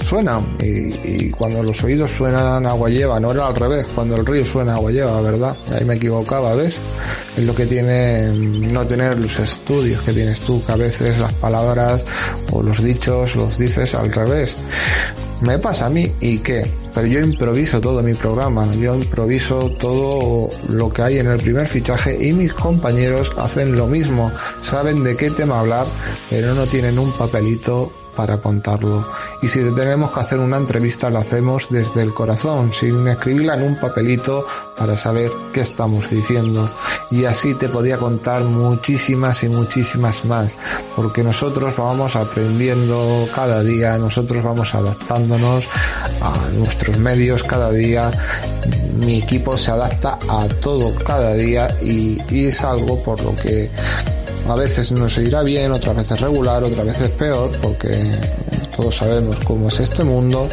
D: suenan y, cuando los oídos suenan agua lleva, no era al revés, cuando el río suena agua lleva, ¿verdad? Ahí me equivocaba, ¿ves? Es lo que tiene no tener los estudios que tienes tú, que a veces las palabras o los dichos los dices al revés. Me pasa a mí y qué, pero yo improviso todo mi programa, yo improviso todo lo que hay en el primer fichaje y mis compañeros hacen lo mismo, saben de qué tema hablar, pero no tienen un papelito para contarlo. Y si tenemos que hacer una entrevista, la hacemos desde el corazón, sin escribirla en un papelito para saber qué estamos diciendo. Y así te podía contar muchísimas y muchísimas más, porque nosotros vamos aprendiendo cada día, nosotros vamos adaptándonos a nuestros medios cada día. Mi equipo se adapta a todo cada día y, y es algo por lo que a veces nos irá bien, otras veces regular, otras veces peor, porque todos sabemos cómo es este mundo,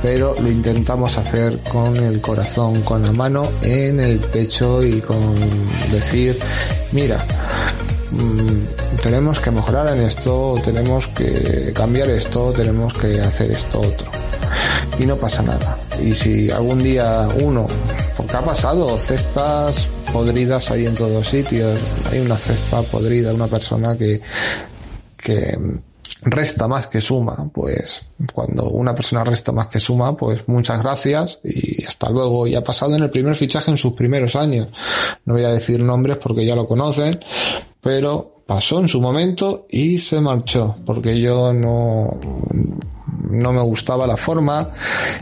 D: pero lo intentamos hacer con el corazón, con la mano en el pecho y con decir, mira, mm, tenemos que mejorar en esto, tenemos que cambiar esto, tenemos que hacer esto otro. Y no pasa nada. Y si algún día uno, porque ha pasado, cestas podridas hay en todos sitios. Hay una cesta podrida, una persona que, que resta más que suma, pues cuando una persona resta más que suma, pues muchas gracias y hasta luego. Y ha pasado en el primer fichaje en sus primeros años. No voy a decir nombres porque ya lo conocen, pero pasó en su momento y se marchó, porque yo no, no me gustaba la forma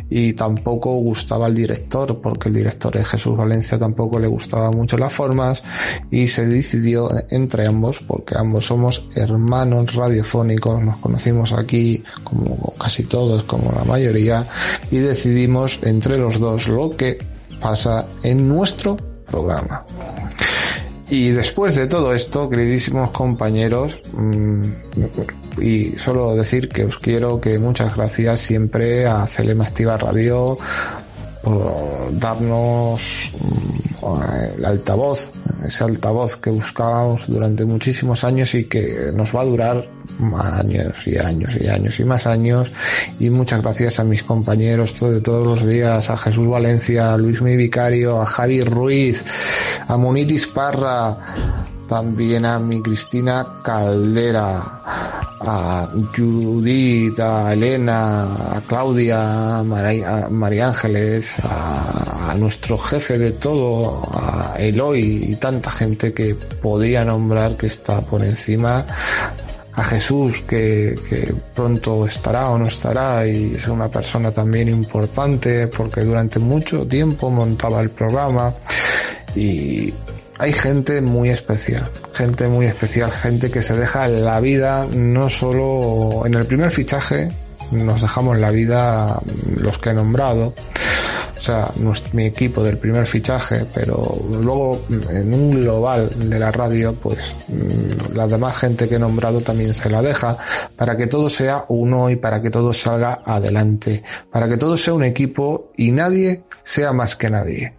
D: y tampoco gustaba el director, porque el director de Jesús Valencia tampoco le gustaba mucho las formas y se decidió entre ambos, porque ambos somos hermanos radiofónicos, nos conocimos aquí como casi todos, como la mayoría, y decidimos entre los dos lo que pasa en nuestro programa. Y después de todo esto, queridísimos compañeros, mm, y solo decir que os quiero que muchas gracias siempre a Celema Activa Radio por darnos el altavoz, ese altavoz que buscábamos durante muchísimos años y que nos va a durar años y años y años y más años. Y muchas gracias a mis compañeros de todos los días, a Jesús Valencia, a Luis Mi Vicario, a Javi Ruiz, a Munitis Parra, también a mi Cristina Caldera, a Judith, a Elena, a Claudia, a María, Ángeles, a, a, nuestro jefe de todo, a Eloy y tanta gente que podía nombrar que está por encima a Jesús que, pronto estará o no estará y es una persona también importante porque durante mucho tiempo montaba el programa y hay gente muy especial, gente muy especial, gente que se deja la vida no solo en el primer fichaje, nos dejamos la vida los que he nombrado, o sea, mi equipo del primer fichaje, pero luego en un global de la radio, pues mm, la demás gente que he nombrado también se la deja para que todo sea uno y para que todo salga adelante, para que todo sea un equipo y nadie sea más que nadie.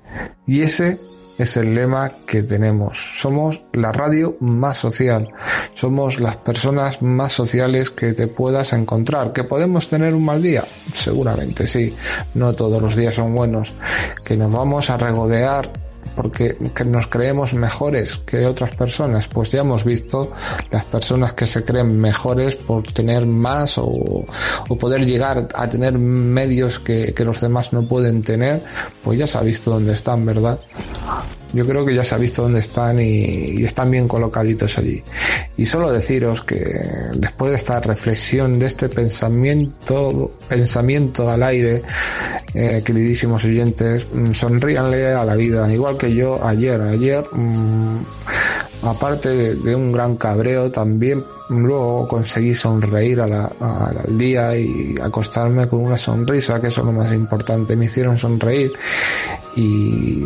D: Y ese es el lema que tenemos. Somos la radio más social. Somos las personas más sociales que te puedas encontrar. ¿Que podemos tener un mal día? Seguramente sí. No todos los días son buenos. Que nos vamos a regodear porque nos creemos mejores que otras personas, pues ya hemos visto las personas que se creen mejores por tener más o, poder llegar a tener medios que, que los demás no pueden tener, pues ya se ha visto dónde están, ¿verdad? Yo creo que ya se ha visto dónde están y, están bien colocaditos allí. Y solo deciros que después de esta reflexión, de este pensamiento, pensamiento al aire, eh, queridísimos oyentes, mm, sonríanle a la vida, igual que yo ayer. Ayer, mm, aparte de, un gran cabreo, también luego conseguí sonreír al día y acostarme con una sonrisa, que eso es lo más importante. Me hicieron sonreír y,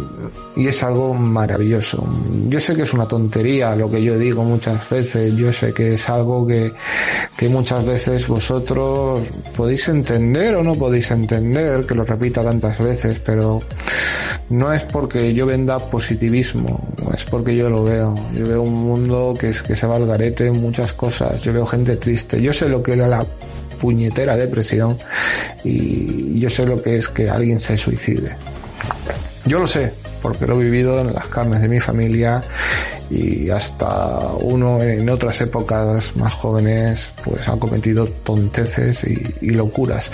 D: es algo maravilloso. Yo sé que es una tontería lo que yo digo muchas veces, yo sé que es algo que, que muchas veces vosotros podéis entender o no podéis entender, que lo repita tantas veces, pero no es porque yo venda positivismo, es porque yo lo veo. Yo veo un mundo que, se va al garete en muchas cosas, yo veo gente triste, yo sé lo que era la puñetera depresión y yo sé lo que es que alguien se suicide. Yo lo sé, porque lo he vivido en las carnes de mi familia y hasta uno en otras épocas más jóvenes pues ha cometido tonteces y, locuras.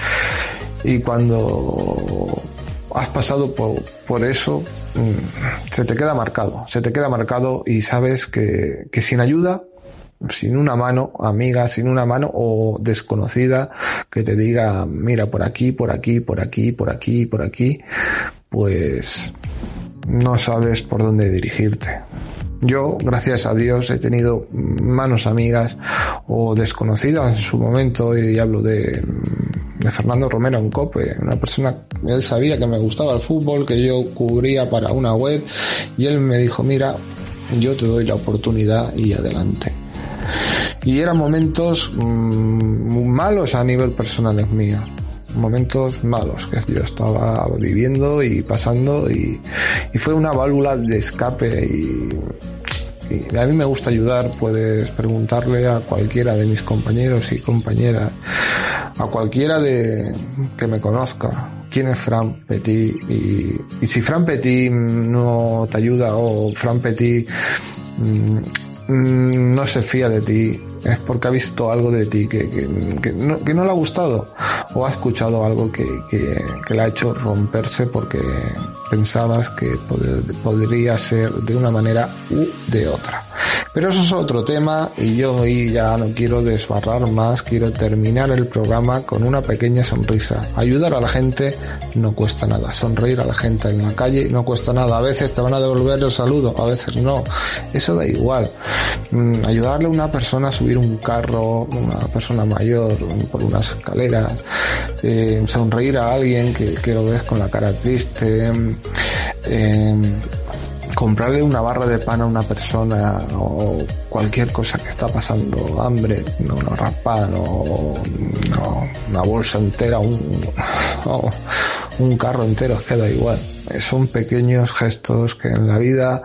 D: Y cuando has pasado por, eso, mm, se te queda marcado, se te queda marcado y sabes que, que sin ayuda sin una mano amiga, sin una mano o desconocida que te diga, mira, por aquí, por aquí, por aquí, por aquí, por aquí, pues no sabes por dónde dirigirte. Yo, gracias a Dios, he tenido manos amigas o desconocidas en su momento y hablo de, de Fernando Romero en COPE, una persona, él sabía que me gustaba el fútbol, que yo cubría para una web y él me dijo, mira, yo te doy la oportunidad y adelante. Y eran momentos mm, malos a nivel personal mío momentos malos que yo estaba viviendo y pasando y, fue una válvula de escape y, a mí me gusta ayudar, puedes preguntarle a cualquiera de mis compañeros y compañeras, a cualquiera de que me conozca, quién es Fran Petit y, y si Fran Petit no te ayuda o Fran Petit mm, Mm, no se fía de ti es porque ha visto algo de ti que, que, no, que no, le ha gustado o ha escuchado algo que, que le ha hecho romperse porque pensabas que podría ser de una manera u de otra. Pero eso es otro tema y yo hoy ya no quiero desbarrar más, quiero terminar el programa con una pequeña sonrisa. Ayudar a la gente no cuesta nada, sonreír a la gente en la calle no cuesta nada. A veces te van a devolver el saludo, a veces no. Eso da igual. Mm, ayudarle a una persona a subir un carro, una persona mayor por unas escaleras, eh, sonreír a alguien que, lo ves con la cara triste, eh, comprarle una barra de pan a una persona o cualquier cosa que está pasando, hambre, no, no raspa, no, una bolsa entera, un, un carro entero, queda igual. Son pequeños gestos que en la vida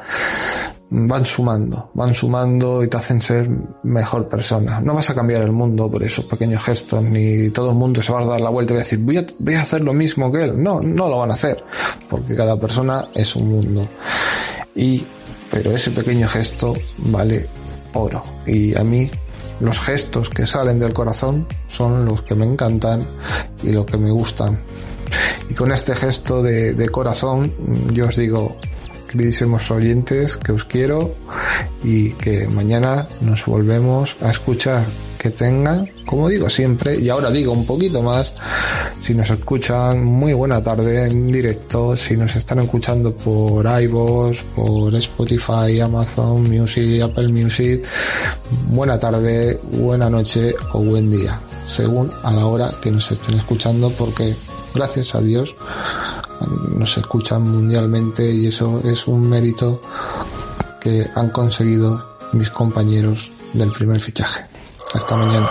D: van sumando, van sumando y te hacen ser mejor persona. No vas a cambiar el mundo por esos pequeños gestos, ni todo el mundo se va a dar la vuelta y va a decir, voy a, voy a hacer lo mismo que él. No, no lo van a hacer, porque cada persona es un mundo. Y, pero ese pequeño gesto vale oro. Y a mí, los gestos que salen del corazón son los que me encantan y los que me gustan. Y con este gesto de, de corazón, yo os digo, queridísimos oyentes, que os quiero y que mañana nos volvemos a escuchar. que tengan, como digo siempre, y ahora digo un poquito más, si nos escuchan, muy buena tarde en directo, si nos están escuchando por iVoox, por Spotify, Amazon Music, Apple Music, buena tarde, buena noche o buen día, según a la hora que nos estén escuchando, porque gracias a Dios nos escuchan mundialmente y eso es un mérito que han conseguido mis compañeros del primer fichaje. Hasta mañana.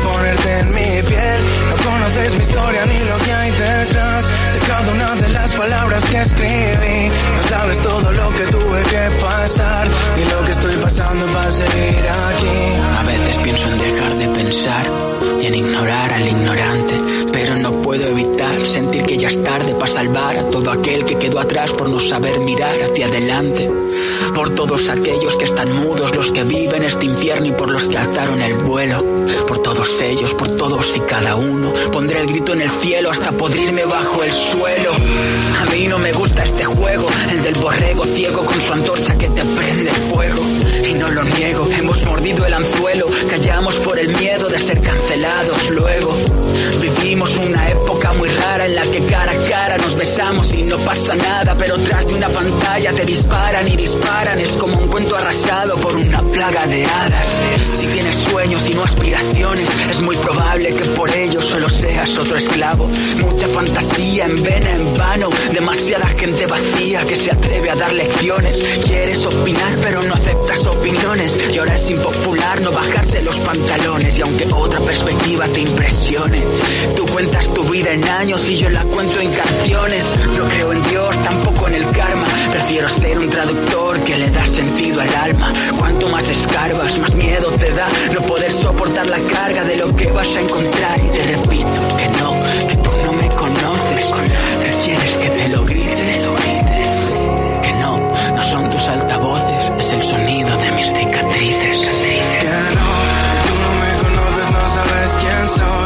I: Ponerte en mi piel, no conoces mi historia ni lo que hay detrás de cada una de las palabras que escribí. No sabes todo lo que tuve que pasar, ni lo que estoy pasando para seguir aquí.
J: A veces pienso en dejar de pensar y en ignorar al ignorante, pero no puedo evitar sentir que ya es tarde para salvar a todo aquel que quedó atrás por no saber mirar hacia adelante. Por todos aquellos que están mudos, los que viven este infierno y por los que alzaron el vuelo. Por todos ellos, por todos y cada uno, pondré el grito en el cielo hasta podrirme bajo el suelo. A mí no me gusta este juego, el del borrego ciego con su antorcha que te prende fuego. Y no lo niego, hemos mordido el anzuelo, callamos por el miedo de ser cancelados luego. Vivimos una época muy rara en la que cara a cara nos besamos y no pasa nada, pero tras de una pantalla te disparan y disparan. Es como un cuento arrasado por una plaga de hadas. Si tienes sueños y no aspiraciones, es muy probable que por ello solo seas otro esclavo. Mucha fantasía en vena en vano, demasiada gente vacía que se atreve a dar lecciones. Quieres opinar, pero no aceptas opiniones. Y ahora es impopular no bajarse los pantalones. Y aunque otra perspectiva te impresione, tú cuentas tu vida en años y yo la cuento en canciones. No creo en Dios, tampoco en el karma. Prefiero ser un traductor que le da sentido al alma. Cuanto más escarbas, más miedo te da no poder soportar la carga de lo que vas a encontrar. Y te repito que no, que tú no me conoces. Que quieres que te lo grite. Que no, no son tus altavoces, es el sonido de mis cicatrices.
I: Que no, que tú no me conoces, no sabes quién soy,